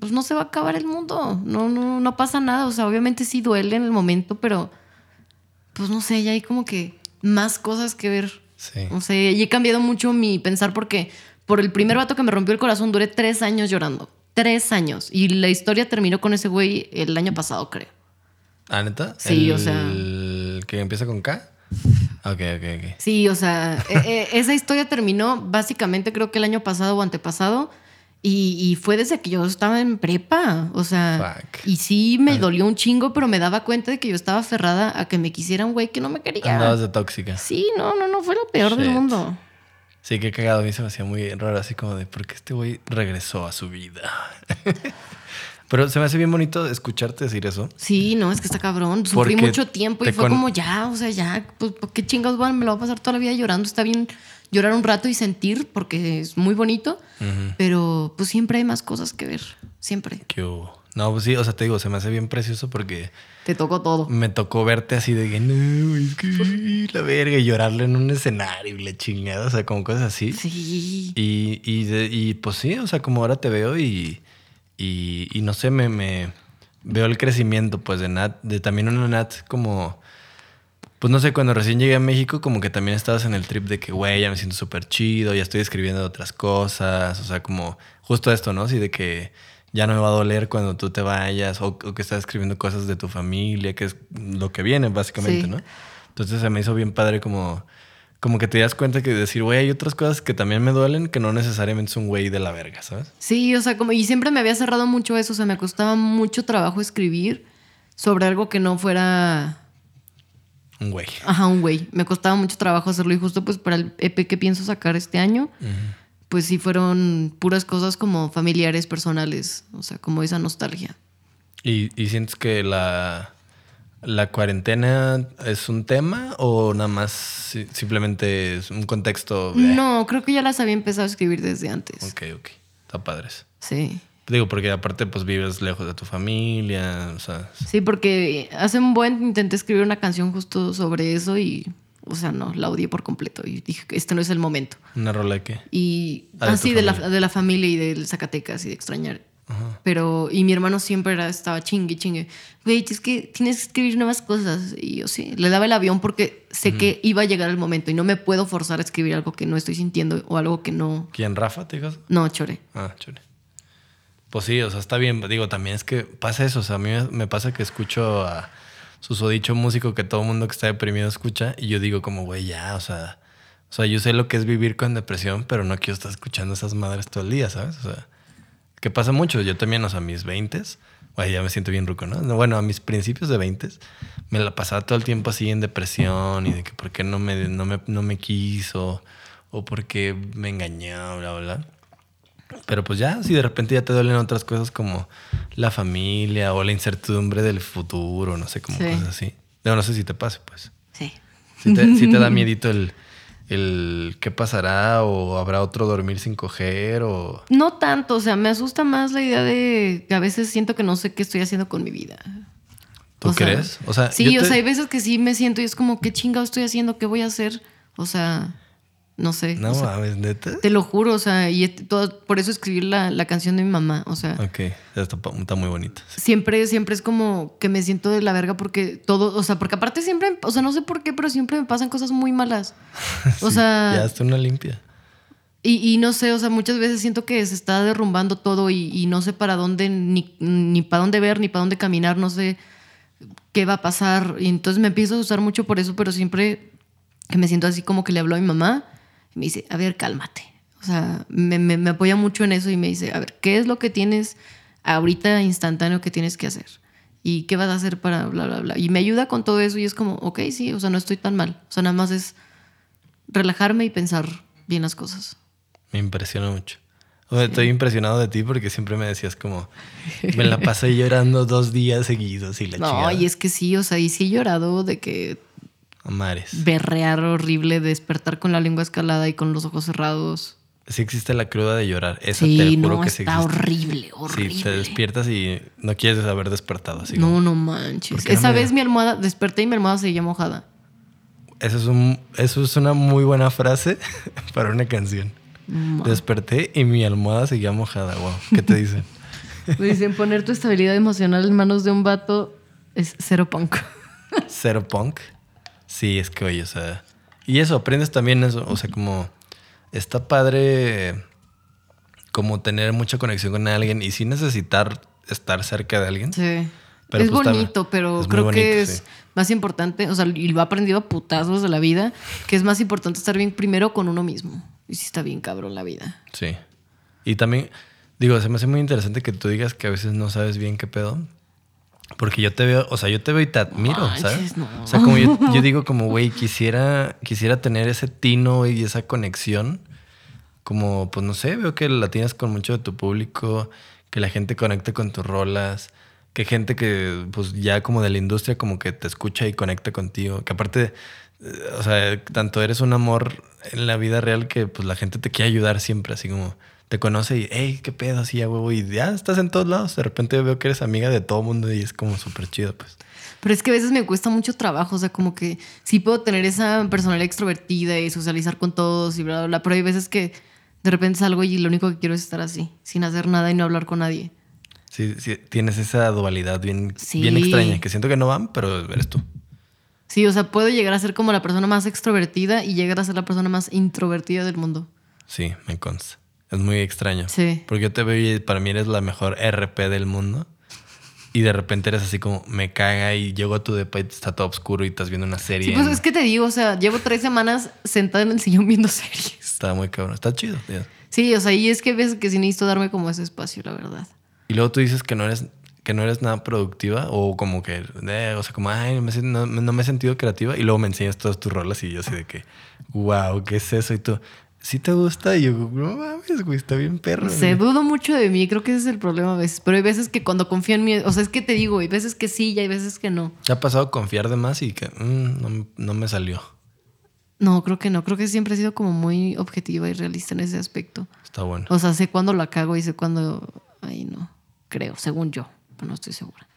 pues no se va a acabar el mundo, no, no, no pasa nada, o sea, obviamente sí duele en el momento, pero pues no sé, ya hay como que más cosas que ver. Sí. O sea, y he cambiado mucho mi pensar porque por el primer vato que me rompió el corazón duré tres años llorando. Tres años. Y la historia terminó con ese güey el año pasado, creo. ¿Ah, neta? Sí, o El sea- que empieza con K? Ok, ok, ok. Sí, o sea, e- e- esa historia terminó básicamente creo que el año pasado o antepasado. Y, y fue desde que yo estaba en prepa. O sea, Fuck. y sí me dolió un chingo, pero me daba cuenta de que yo estaba aferrada a que me quisiera un güey que no me quería. Andabas de tóxica. Sí, no, no, no, fue lo peor del mundo. Sí, qué cagado. A mí se me hacía muy raro, así como de, ¿por qué este güey regresó a su vida? Pero se me hace bien bonito escucharte decir eso. Sí, no, es que está cabrón. Sufrí Porque mucho tiempo y fue con- como ya, o sea, ya, pues, ¿por qué chingados bueno, me lo voy a pasar toda la vida llorando? Está bien llorar un rato y sentir porque es muy bonito, pero pues siempre hay más cosas que ver, siempre. ¿Qué hubo? No, pues sí, o sea, te digo, se me hace bien precioso porque Te tocó todo. me tocó verte así de que no, es que la verga y llorarle en un escenario y la chingada, o sea, como cosas así. Sí. Y, y, y, pues sí, o sea, como ahora te veo y, y, y no sé, me, me veo el crecimiento pues de Nat, de también una Nat como, pues no sé, cuando recién llegué a México como que también estabas en el trip de que, güey, ya me siento súper chido, ya estoy escribiendo otras cosas, o sea, como justo esto, ¿no? Sí, de que ya no me va a doler cuando tú te vayas o, o que estás escribiendo cosas de tu familia, que es lo que viene básicamente, Sí. ¿no? Entonces se me hizo bien padre como, como que te das cuenta que decir, güey, hay otras cosas que también me duelen que no necesariamente es un güey de la verga, ¿sabes? Sí, o sea, como, y siempre me había cerrado mucho eso, o sea, me costaba mucho trabajo escribir sobre algo que no fuera Un güey. Ajá, un güey. Me costaba mucho trabajo hacerlo y justo pues para el EP que pienso sacar este año, pues sí fueron puras cosas como familiares, personales, o sea, como esa nostalgia. ¿Y, y sientes que la, la cuarentena es un tema o nada más si- simplemente es un contexto? No, creo que ya las había empezado a escribir desde antes. Ok, ok. Está padres. Sí. Digo, porque aparte pues vives lejos de tu familia, o sea... Sí, porque hace un buen intenté escribir una canción justo sobre eso y, o sea, no, la odié por completo y dije que este no es el momento. ¿Una rola de qué? Y Ah, de tu así de, la, de la familia y del Zacatecas y de extrañar. Pero, y mi hermano siempre era, estaba chingue, chingue. Güey, es que tienes que escribir nuevas cosas. Y yo sí, le daba el avión porque sé que iba a llegar el momento y no me puedo forzar a escribir algo que no estoy sintiendo o algo que no. ¿Quién, Rafa, te digas? No, chore. Ah, chule. Pues sí, o sea, está bien. Digo, también es que pasa eso. O sea, a mí me- me pasa que escucho a susodicho músico que todo el mundo que está deprimido escucha y yo digo como, güey, ya, o sea... O sea, yo sé lo que es vivir con depresión, pero no quiero estar escuchando esas madres todo el día, ¿sabes? O sea, que pasa mucho. Yo también, o sea, a mis 20 güey, ya me siento bien ruco, ¿no? No, Bueno, a mis principios de 20 me la pasaba todo el tiempo así en depresión y de que por qué no me, no me, no me quiso o por qué me engañó, bla, bla, bla. Pero pues ya, si de repente ya te duelen otras cosas como la familia o la incertidumbre del futuro, no sé, como Sí. cosas así. No, no sé si te pase, pues. Sí. Si te, si te da miedito el, el qué pasará o habrá otro dormir sin coger o... No tanto, o sea, me asusta más la idea de que a veces siento que no sé qué estoy haciendo con mi vida. ¿Tú O sea, crees? O sea, sí, o sea, hay veces que sí me siento y es como, ¿qué chingado estoy haciendo? ¿Qué voy a hacer? O sea, no sé. No o sea, mames, neta. te lo juro, o sea, y todo- por eso escribí la, la canción de mi mamá, o sea, Ok, está, muy bonita. siempre, siempre es como que me siento de la verga porque todo, o sea, porque aparte siempre, o sea, no sé por qué, pero siempre me pasan cosas muy malas. O sea, Ya está una limpia. Y, y no sé, o sea, muchas veces siento que se está derrumbando todo y, y no sé para dónde, ni, ni para dónde ver, ni para dónde caminar, no sé qué va a pasar. Y entonces me empiezo a asustar mucho por eso, pero siempre que me siento así como que le hablo a mi mamá, y me dice, a ver, cálmate. O sea, me, me- me apoya mucho en eso y me dice, a ver, ¿qué es lo que tienes ahorita instantáneo que tienes que hacer? ¿Y qué vas a hacer para bla, bla, bla? Y me ayuda con todo eso y es como, ok, sí, o sea, no estoy tan mal. O sea, nada más es relajarme y pensar bien las cosas. Me impresiona mucho. O sea, Estoy impresionado de ti porque siempre me decías como, me la pasé llorando dos días seguidos y la No, chingada. y es que sí, o sea, y sí he llorado de que Mares. berrear horrible, despertar con la lengua escalada y con los ojos cerrados. Sí existe la cruda de llorar. Esa Sí, te juro no, que sí está existe. horrible, horrible. Sí, te despiertas y no quieres haber despertado. Así no, como- no ¿Por manches. no Esa vez mi almohada, desperté y mi almohada seguía mojada. Eso, es un, eso es una muy buena frase para una canción. Desperté y mi almohada seguía mojada. Wow. ¿Qué te dicen? Me dicen poner tu estabilidad emocional en manos de un vato es cero punk. Cero punk. Sí, es que oye, o sea. Y eso, aprendes también eso. O sea, como está padre como tener mucha conexión con alguien y sin necesitar estar cerca de alguien. Sí. Pero es pues bonito, pero es creo que es sí. más importante, o sea, y lo he aprendido a putazos de la vida, que es más importante estar bien primero con uno mismo. Y sí está bien cabrón la vida. Sí. Y también, digo, se me hace muy interesante que tú digas que a veces no sabes bien qué pedo. Porque yo te veo, o sea, yo te veo y te admiro, manches, ¿sabes? no. O sea, como yo, yo digo, como, güey, quisiera, quisiera tener ese tino y esa conexión. Como, pues no sé, veo que la tienes con mucho de tu público, que la gente conecte con tus rolas, que gente que, pues ya como de la industria, como que te escucha y conecta contigo. Que aparte, eh, o sea, tanto eres un amor en la vida real que pues la gente te quiere ayudar siempre, así como te conoce y, hey, qué pedo, así ya huevo, y ya estás en todos lados. De repente veo que eres amiga de todo mundo y es como súper chido, pues. Pero es que a veces me cuesta mucho trabajo, o sea, como que sí puedo tener esa personalidad extrovertida y socializar con todos y bla, bla, bla, pero hay veces que de repente salgo y lo único que quiero es estar así, sin hacer nada y no hablar con nadie. Sí, sí, tienes esa dualidad bien, Sí. bien extraña, que siento que no van, pero eres tú. Sí, o sea, puedo llegar a ser como la persona más extrovertida y llegar a ser la persona más introvertida del mundo. Sí, me consta. Es muy extraño. Sí. Porque yo te veo y para mí eres la mejor RP del mundo. Y de repente eres así como, me caga y llego a tu depa y está todo oscuro y estás viendo una serie. Sí, pues en- es que te digo, o sea, llevo tres semanas sentada en el sillón viendo series. Está muy cabrón. Está chido. tío. Sí, o sea, y es que ves que sí necesito darme como ese espacio, la verdad. Y luego tú dices que no eres, que no eres nada productiva o como que, eh, o sea, como, ay, no me, no, no me he sentido creativa y luego me enseñas todas tus rolas y yo así de que, wow, ¿qué es eso? Y tú, ¿sí te gusta? Y yo, no mames, güey, está bien perro. Se dudo mucho de mí, creo que ese es el problema a veces. Pero hay veces que cuando confío en mí, o sea, es que te digo, hay veces que sí y hay veces que no. ¿Te ha pasado confiar de más y que mm, no, no me salió? No, creo que no. Creo que siempre he sido como muy objetiva y realista en ese aspecto. Está bueno. O sea, sé cuándo la cago y sé cuándo. Ay, no. Creo, según yo. Pero no estoy segura.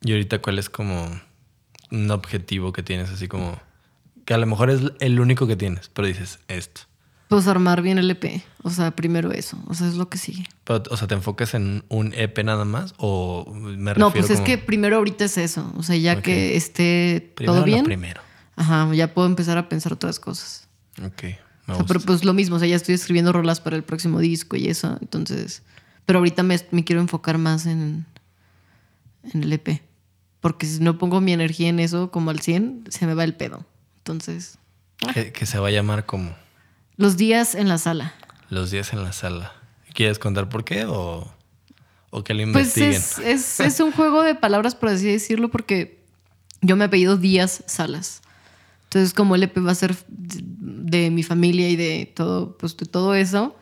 ¿Y ahorita cuál es como un objetivo que tienes así como... Que a lo mejor es el único que tienes, pero dices esto. Pues armar bien el EP. O sea, primero eso. O sea, es lo que sigue. Pero, o sea, ¿te enfocas en un EP nada más? ¿O me refiero No, pues es que primero ahorita es eso. O sea, ya que esté Primero todo lo bien. primero. Ajá, ya puedo empezar a pensar otras cosas. Ok, me O sea, gusta. pero pues lo mismo, o sea, ya estoy escribiendo rolas para el próximo disco y eso, entonces... Pero ahorita me, me quiero enfocar más en, en el EP. Porque si no pongo mi energía en eso como al 100, se me va el pedo. Entonces, Que, que se va a llamar como los días en la sala. Los días en la sala. ¿Quieres contar por qué o, o que lo Pues investiguen? es, es, es un juego de palabras, por así decirlo, porque yo me apellido Díaz Salas. Entonces, como el EP va a ser de, de mi familia y de todo, pues de todo eso,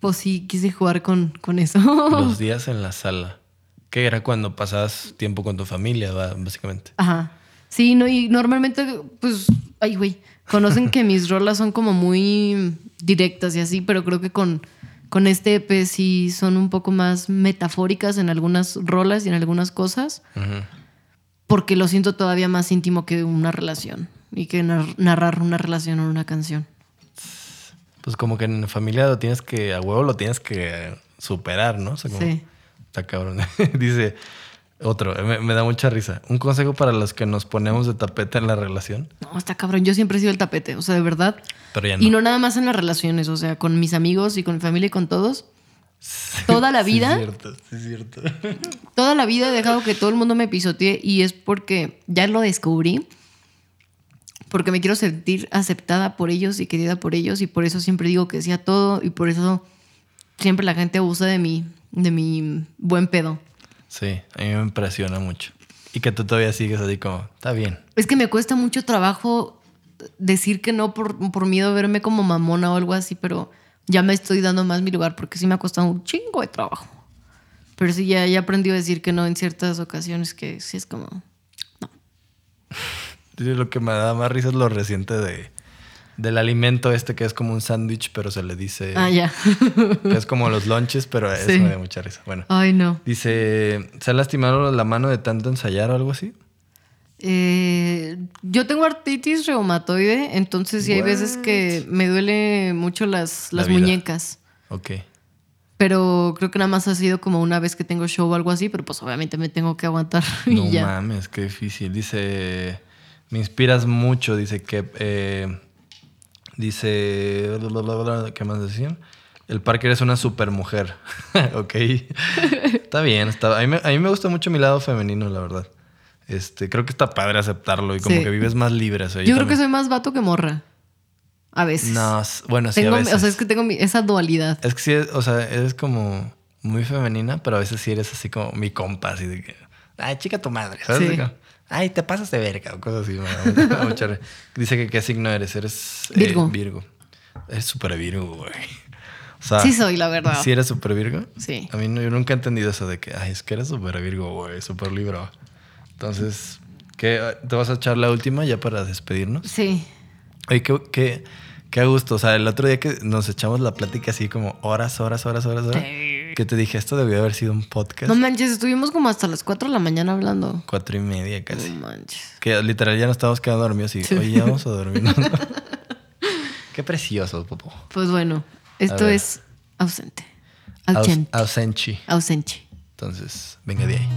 pues sí quise jugar con, con eso. Los días en la sala. Que era cuando pasabas tiempo con tu familia, básicamente. Ajá. Sí, no, y normalmente, pues, ay, güey, conocen que mis rolas son como muy directas y así, pero creo que con, con este EP sí son un poco más metafóricas en algunas rolas y en algunas cosas, porque lo siento todavía más íntimo que una relación y que nar- narrar una relación o una canción. Pues como que en familia lo tienes que, a huevo lo tienes que superar, ¿no? O sea, como, Sí. Está cabrón. Dice otro, me, me da mucha risa. Un consejo para los que nos ponemos de tapete en la relación, No, está cabrón, yo siempre he sido el tapete, o sea, de verdad. pero ya no. Y no nada más en las relaciones, o sea, con mis amigos y con mi familia y con todos. Toda la vida Sí, es cierto, sí, es cierto. Toda la vida he dejado que todo el mundo me pisotee y es porque ya lo descubrí. Porque me quiero sentir aceptada por ellos y querida por ellos y por eso siempre digo que sí a todo y por eso siempre la gente abusa de mi, de mi buen pedo. Sí, a mí me impresiona mucho. Y que tú todavía sigues así como, está bien. Es que me cuesta mucho trabajo decir que no por, por miedo a verme como mamona o algo así, pero ya me estoy dando más mi lugar porque sí me ha costado un chingo de trabajo. Pero sí, ya, ya aprendí a decir que no en ciertas ocasiones que sí es como... Sí, Lo que me da más risa es lo reciente de, del alimento este que es como un sándwich, pero se le dice Ah, ya. que es como los lunches, pero eso me da mucha risa. Bueno, Ay, no. dice, ¿se ha lastimado la mano de tanto ensayar o algo así? Eh, yo tengo artritis reumatoide, entonces sí hay veces que me duele mucho las, La las muñecas. Ok. Pero creo que nada más ha sido como una vez que tengo show o algo así, pero pues obviamente me tengo que aguantar y No ya. mames, qué difícil. Dice, me inspiras mucho, dice que, eh, dice, bla, bla, bla, bla, ¿qué más decían? El Parker es una super mujer. ok. está bien, está, a, mí me, a mí me gusta mucho mi lado femenino, la verdad. Este, creo que está padre aceptarlo y como Sí. que vives más libre. o sea, Yo creo que soy más vato que morra. A veces. No, bueno, sí, Tengo, a veces. o sea, es que tengo mi- esa dualidad. Es que sí, o sea, eres como muy femenina, pero a veces sí eres así como mi compa, así de que, ay, chica tu madre, ¿sabes? Sí. Ay, te pasas de verga o cosas así. Dice que qué signo eres, eres eh, Virgo. Virgo. Eres súper Virgo, güey. O sea, Sí soy, la verdad. ¿sí eres súper Virgo? Sí. A mí no, yo nunca he entendido eso de que, ay, es que eres súper Virgo, güey, súper libro. Entonces, ¿qué, ¿te vas a echar la última ya para despedirnos? Sí. Oye, qué, qué, qué gusto. O sea, el otro día que nos echamos la plática así como horas, horas, horas, horas, horas. Que te dije, esto debió haber sido un podcast. No manches, estuvimos como hasta las 4 de la mañana hablando. Cuatro y media casi. No manches. Que literal ya nos estábamos quedando dormidos y, Sí. oye, ya vamos a dormir. qué precioso, Popo. Pues bueno, esto es ausente. Aus- Ausente. Ausenchi. Ausente. Entonces, venga de ahí.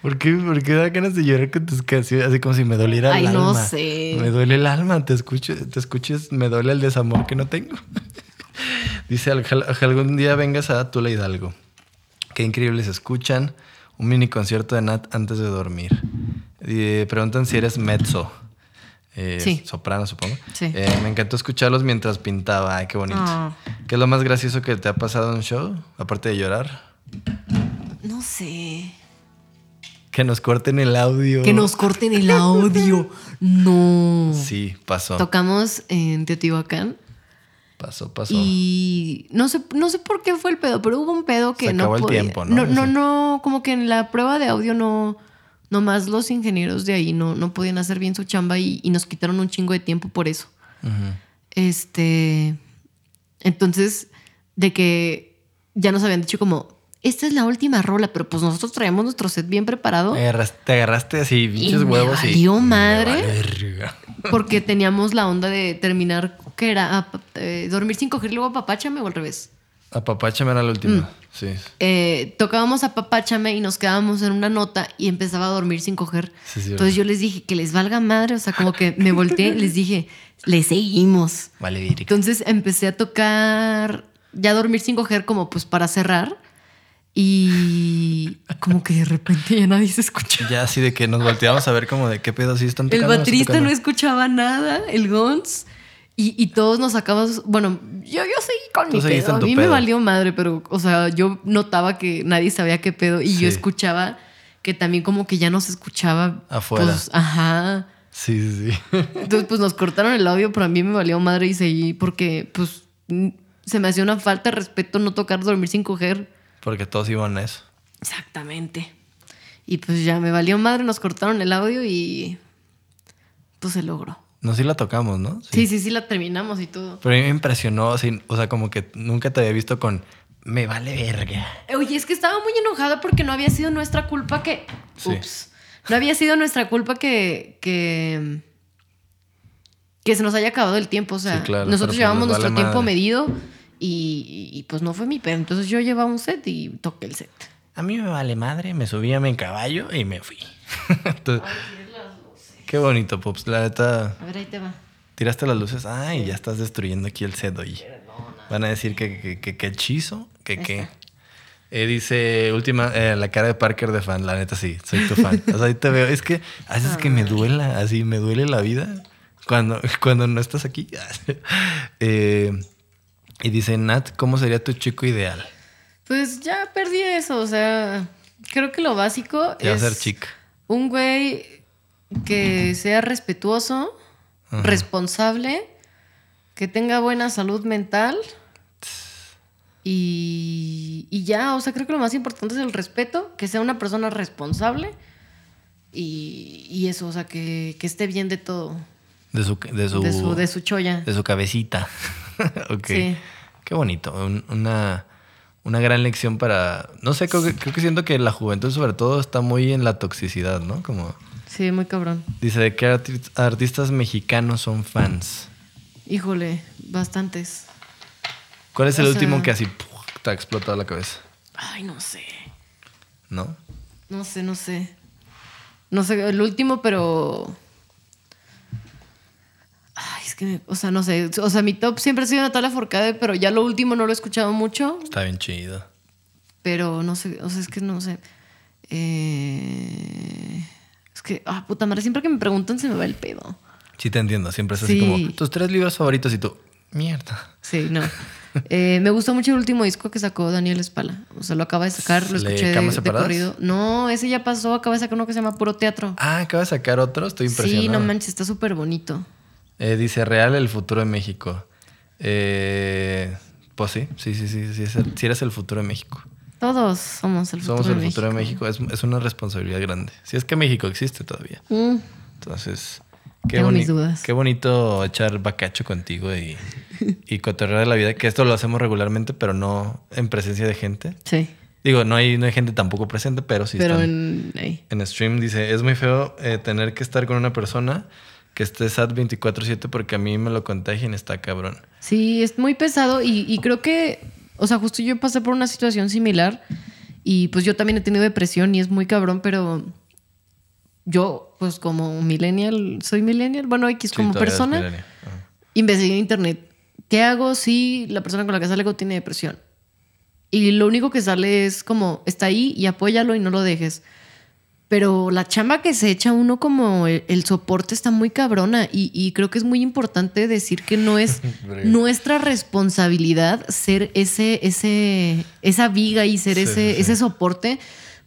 ¿Por qué, por qué da ganas de llorar con tus canciones? Así como si me doliera Ay, el no alma. sé. Me duele el alma. Te escucho, te escuches, me duele el desamor que no tengo. Dice, "Ojalá- ojalá algún día vengas a Tula Hidalgo. Qué increíble se escuchan. Un mini concierto de Nat antes de dormir. Y preguntan si eres mezzo. Eh, Sí. Soprano, supongo. Sí. Eh, me encantó escucharlos mientras pintaba. Ay, qué bonito. Ah. ¿Qué es lo más gracioso que te ha pasado en un show? Aparte de llorar. No sé. Que nos corten el audio. Que nos corten el audio. No. Sí, pasó. Tocamos en Teotihuacán Pasó, pasó. y no sé, no sé por qué fue el pedo, pero hubo un pedo que Se no acabó el podía- tiempo, ¿no? No, no, no, como que en la prueba de audio no, nomás los ingenieros de ahí no, no podían hacer bien su chamba y, y nos quitaron un chingo de tiempo por eso. Este, entonces, de que ya nos habían dicho como, esta es la última rola, pero pues nosotros traíamos nuestro set bien preparado. Te agarraste, te agarraste así, pinches me huevos y. valió me madre. Porque teníamos la onda de terminar, ¿qué era? Ah, eh, dormir sin coger luego apapáchame o al revés. Apapáchame era la última. Mm. Sí. Eh, tocábamos apapáchame y nos quedábamos en una nota y empezaba a dormir sin coger. Sí, sí, Entonces yo les dije que les valga madre, o sea, como que me volteé y les dije, le seguimos. Vale. Entonces empecé a tocar, ya dormir sin coger como pues para cerrar y como que de repente ya nadie se escuchaba. Ya así de que nos volteamos a ver como de qué pedo así están El tocando. están baterista tocando? no escuchaba nada, el Gons. Y, y todos nos sacamos, bueno, yo, yo seguí con Tú mi pedo. A mí me valió madre, pero, o sea, yo notaba que nadie sabía qué pedo y Sí. yo escuchaba que también como que ya no se escuchaba. Afuera. Pues, ajá. Sí, sí, sí. Entonces, pues nos cortaron el audio, pero a mí me valió madre y seguí porque, pues, se me hacía una falta de respeto no tocar dormir sin coger. Porque todos iban a eso. Exactamente. Y pues ya me valió madre, nos cortaron el audio y pues se logró. No, sí la tocamos, ¿no? Sí, sí, sí, la terminamos y todo. Pero a mí me impresionó, así, o sea, como que nunca te había visto con me vale verga. Oye, es que estaba muy enojada porque no había sido nuestra culpa que. Sí. Ups. No había sido nuestra culpa que. que. que se nos haya acabado el tiempo. O sea, Sí, claro, nosotros pues llevamos nuestro vale tiempo madre. medido Y, y, pues no fue mi pedo. Entonces yo llevaba un set y toqué el set. A mí me vale madre, me subí a mi caballo y me fui. Entonces, qué bonito, Pops. La neta. A ver, ahí te va. Tiraste las luces. Ay, ya estás destruyendo aquí el set, oye. Van a decir que que, que, que hechizo, que qué. Eh, dice, última, eh, la cara de Parker de fan. La neta, sí, soy tu fan. o sea, ahí te veo. Es que haces que me duela, así, me duele la vida cuando, cuando no estás aquí. eh, y dice, Nat, ¿cómo sería tu chico ideal? Pues ya perdí eso, o sea, creo que lo básico es ser chica. un güey que sea respetuoso, Ajá. responsable, que tenga buena salud mental y, y ya, o sea, creo que lo más importante es el respeto, que sea una persona responsable y, y eso, o sea, que, que esté bien de todo, De su, de su, de su, de su cholla. de su cabecita. ok. Sí. Qué bonito. Un- una, una gran lección para. No sé, creo que, creo que siento que la juventud, sobre todo, está muy en la toxicidad, ¿no? Como. Sí, muy cabrón. Dice, ¿de qué arti- artistas mexicanos son fans? Híjole, bastantes. ¿Cuál es O el sea- último que así ¡puf! te ha explotado la cabeza? Ay, no sé. ¿No? No sé, no sé. No sé, el último, pero. Es que, o sea, no sé. O sea, mi top siempre ha sido Natalia Forcade, pero ya lo último no lo he escuchado mucho. Está bien chido. Pero no sé, o sea, es que no sé. Eh, es que, ah, puta madre, siempre que me preguntan se me va el pedo. Sí, te entiendo. Siempre es así Sí. como tus tres libros favoritos y tú, mierda. Sí, no. Eh, me gustó mucho el último disco que sacó Daniel Espala. O sea, lo acaba de sacar, lo ¿Le escuché de, de corrido. No, ese ya pasó, acaba de sacar uno que se llama Puro Teatro. Ah, acaba de sacar otro. Estoy impresionado. Sí, no manches, está súper bonito. Eh, dice Real el futuro de México. Eh, pues sí, sí, sí, sí, sí, sí eres el futuro de México. Todos somos el futuro Somos el de futuro de México. Es, es una responsabilidad grande. Si es que México existe todavía. Mm, Entonces, qué, Tengo mis dudas. qué bonito echar bacacho contigo y, y cotorrear de la vida. Que esto lo hacemos regularmente, pero no en presencia de gente. sí, Digo, no hay, no hay gente tampoco presente, pero sí pero están. en... ahí. En stream dice, es muy feo eh, tener que estar con una persona que esté sad 24/7 porque a mí me lo contagian está cabrón. Sí, es muy pesado y, y creo que, o sea, justo yo pasé por una situación similar y pues yo también he tenido depresión y es muy cabrón, pero yo, pues como millennial, soy millennial, bueno, X Sí, como persona, investigué en internet. ¿Qué hago si la persona con la que salgo tiene depresión? Y lo único que sale es como, está ahí y apóyalo y no lo dejes. Pero la chamba que se echa uno como el, el soporte está muy cabrona y, y creo que es muy importante decir que no es nuestra responsabilidad ser ese, ese, esa viga y ser Sí, ese, sí. ese soporte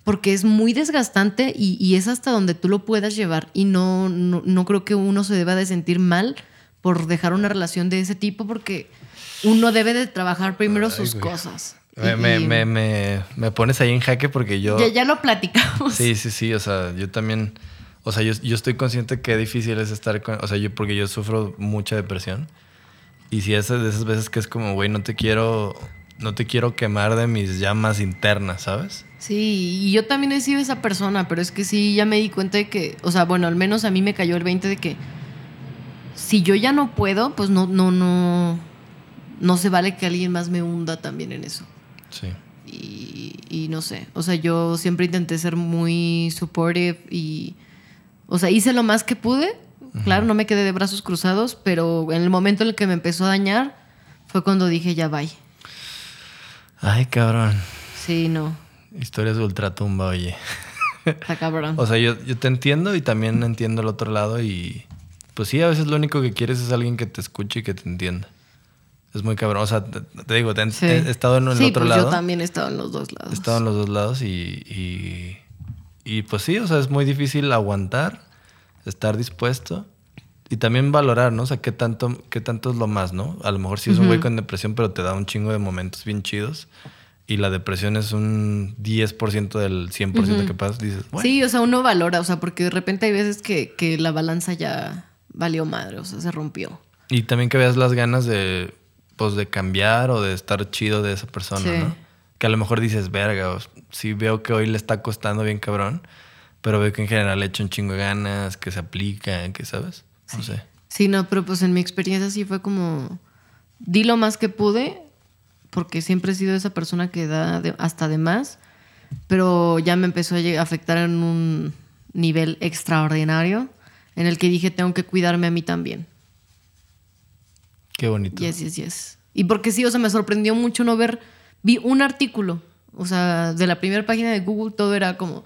porque es muy desgastante y, y es hasta donde tú lo puedas llevar y no, no, no creo que uno se deba de sentir mal por dejar una relación de ese tipo porque uno debe de trabajar primero Ay, sus güey. cosas. Me, me, me, me pones ahí en jaque porque yo... ya, ya lo platicamos. Sí, sí, sí, o sea, yo también... O sea, yo, yo estoy consciente que difícil es estar con... O sea, yo porque yo sufro mucha depresión. Y si es de esas veces que es como, güey, no te quiero... No te quiero quemar de mis llamas internas, ¿sabes? Sí, y yo también he sido esa persona, pero es que sí, ya me di cuenta de que, o sea, bueno, al menos a mí me cayó el 20 de que si yo ya no puedo, pues no, no, no, no se vale que alguien más me hunda también en eso. Sí. Y, y no sé, o sea, yo siempre intenté ser muy supportive y, o sea, hice lo más que pude. Claro, no me quedé de brazos cruzados, pero en el momento en el que me empezó a dañar fue cuando dije, ya bye. Ay, cabrón. Sí, no, Historias de ultratumba, oye. está cabrón. O sea, yo, yo te entiendo y también entiendo el otro lado y pues sí, a veces lo único que quieres es alguien que te escuche y que te entienda. Es muy cabrón. O sea, te, te digo, te- Sí. he estado en el Sí, otro pues lado. Yo también he estado en los dos lados. He estado en los dos lados y, y, y, pues sí, o sea, es muy difícil aguantar, estar dispuesto y también valorar, ¿no? O sea, qué tanto, qué tanto es lo más, ¿no? A lo mejor sí es un güey con depresión, pero te da un chingo de momentos bien chidos y la depresión es un 10% del 100% que pasa. Dices, bueno, Sí, o sea, uno valora, o sea, porque de repente hay veces que, que la balanza ya valió madre, o sea, se rompió. Y también que veas las ganas de, pues, de cambiar o de estar chido de esa persona, Sí. ¿no? Que a lo mejor dices, verga, o- sí veo que hoy le está costando bien cabrón, pero veo que en general le echa un chingo de ganas, que se aplica, que sabes. No sé. Sí, no, pero pues en mi experiencia sí fue como, di lo más que pude porque siempre he sido esa persona que da de- hasta de más, pero ya me empezó a afectar en un nivel extraordinario en el que dije tengo que cuidarme a mí también. Qué bonito. Yes, yes, yes. Y porque sí, o sea, me sorprendió mucho no ver, vi un artículo, o sea, de la primera página de Google, todo era como,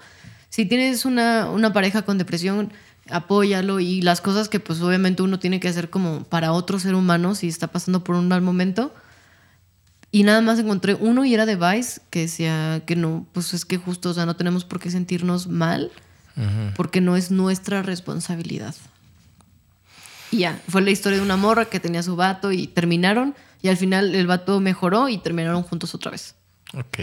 si tienes una, una pareja con depresión, apóyalo y las cosas que pues obviamente uno tiene que hacer como para otro ser humano si está pasando por un mal momento. Y nada más encontré uno y era de Vice que decía que no, pues es que justo, o sea, no tenemos por qué sentirnos mal porque no es nuestra responsabilidad. Y ya, fue la historia de una morra que tenía su vato y terminaron. Y al final el vato mejoró y terminaron juntos otra vez. Ok.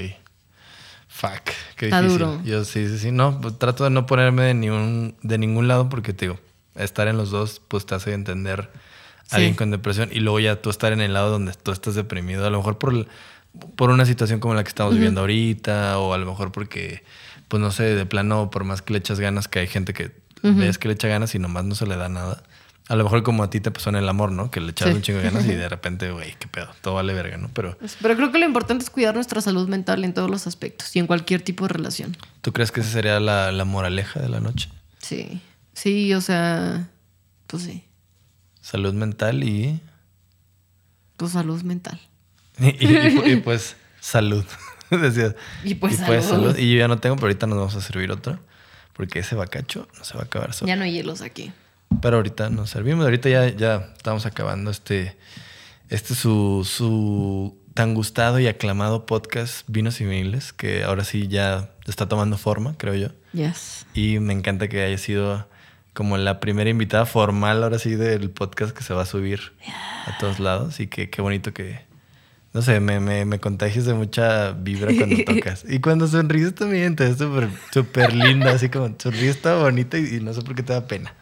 Fuck. Qué Está difícil. duro. Yo sí, sí, sí. No, pues, trato de no ponerme de, ningún, de ningún lado porque te digo, estar en los dos, pues te hace entender a Sí. alguien con depresión y luego ya tú estar en el lado donde tú estás deprimido. A lo mejor por, por una situación como la que estamos viviendo ahorita o a lo mejor porque, pues no sé, de plano, por más que le echas ganas, que hay gente que ves que le echa ganas y nomás no se le da nada. A lo mejor como a ti te pasó en el amor, ¿no? Que le echabas Sí. un chingo de ganas y de repente, güey, qué pedo, todo vale verga, ¿no? Pero Pero creo que lo importante es cuidar nuestra salud mental en todos los aspectos y en cualquier tipo de relación. ¿tú crees que esa sería la, la moraleja de la noche? Sí. Sí, o sea, pues sí. Salud mental y, Pues salud mental. y, y- y, pues salud. Decías. Y pues salud. Y yo ya no tengo, pero ahorita nos vamos a servir otro. Porque ese bacacho no se va a acabar solo. Ya no hay hielos aquí. Pero ahorita nos servimos. Ahorita ya, ya estamos acabando este, este su, su tan gustado y aclamado podcast Vinos y Viniles, que ahora sí ya está tomando forma, creo yo. Yes. Y me encanta que haya sido como la primera invitada formal ahora sí del podcast que se va a subir a todos lados. Y que qué bonito que, no sé, me, me, me contagias de mucha vibra cuando tocas. Y cuando sonríes también, te ves súper súper linda, así como sonríes toda bonita y, y no sé por qué te da pena.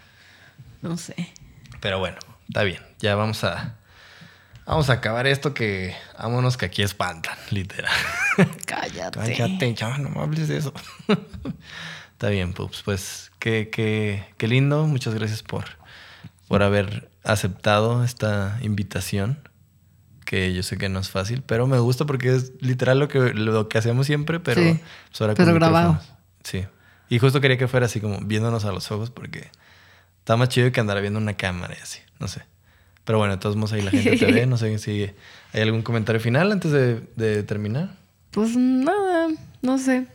No sé. Pero bueno, está bien. Ya vamos a, vamos a acabar esto que vámonos que aquí espantan, literal. Cállate. Cállate, chaval, no me hables de eso. Está bien, Pups. Pues qué, qué, qué lindo. Muchas gracias por, por haber aceptado esta invitación. Que yo sé que no es fácil, pero me gusta porque es literal lo que, lo que hacemos siempre, pero, Sí, pues ahora pero grabado. Sí. Y justo quería que fuera así como viéndonos a los ojos porque está más chido que andar viendo una cámara y así. No sé. Pero bueno, de todos modos ahí la gente te ve. No sé si hay algún comentario final antes de, de terminar. Pues nada, no sé.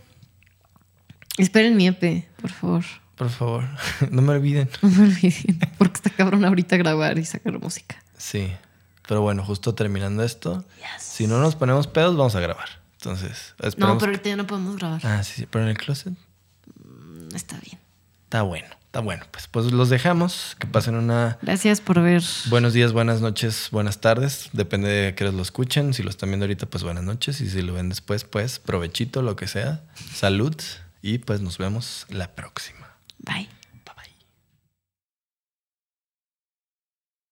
Esperen mi EP, por favor. Por favor, no me olviden. No me olviden. Porque está cabrón ahorita grabar y sacar música. Sí. Pero bueno, justo terminando esto, si no nos ponemos pedos, vamos a grabar. Entonces, No, esperemos pero ahorita ya no podemos grabar. Ah, sí, sí, pero en el closet Mm, Está bien. está bueno, está bueno. Pues, pues los dejamos, que pasen una Gracias por ver. buenos días, buenas noches, buenas tardes. Depende de que lo escuchen. Si lo están viendo ahorita, pues buenas noches. Y si lo ven después, pues provechito, lo que sea. Salud. Y pues nos vemos la próxima. Bye.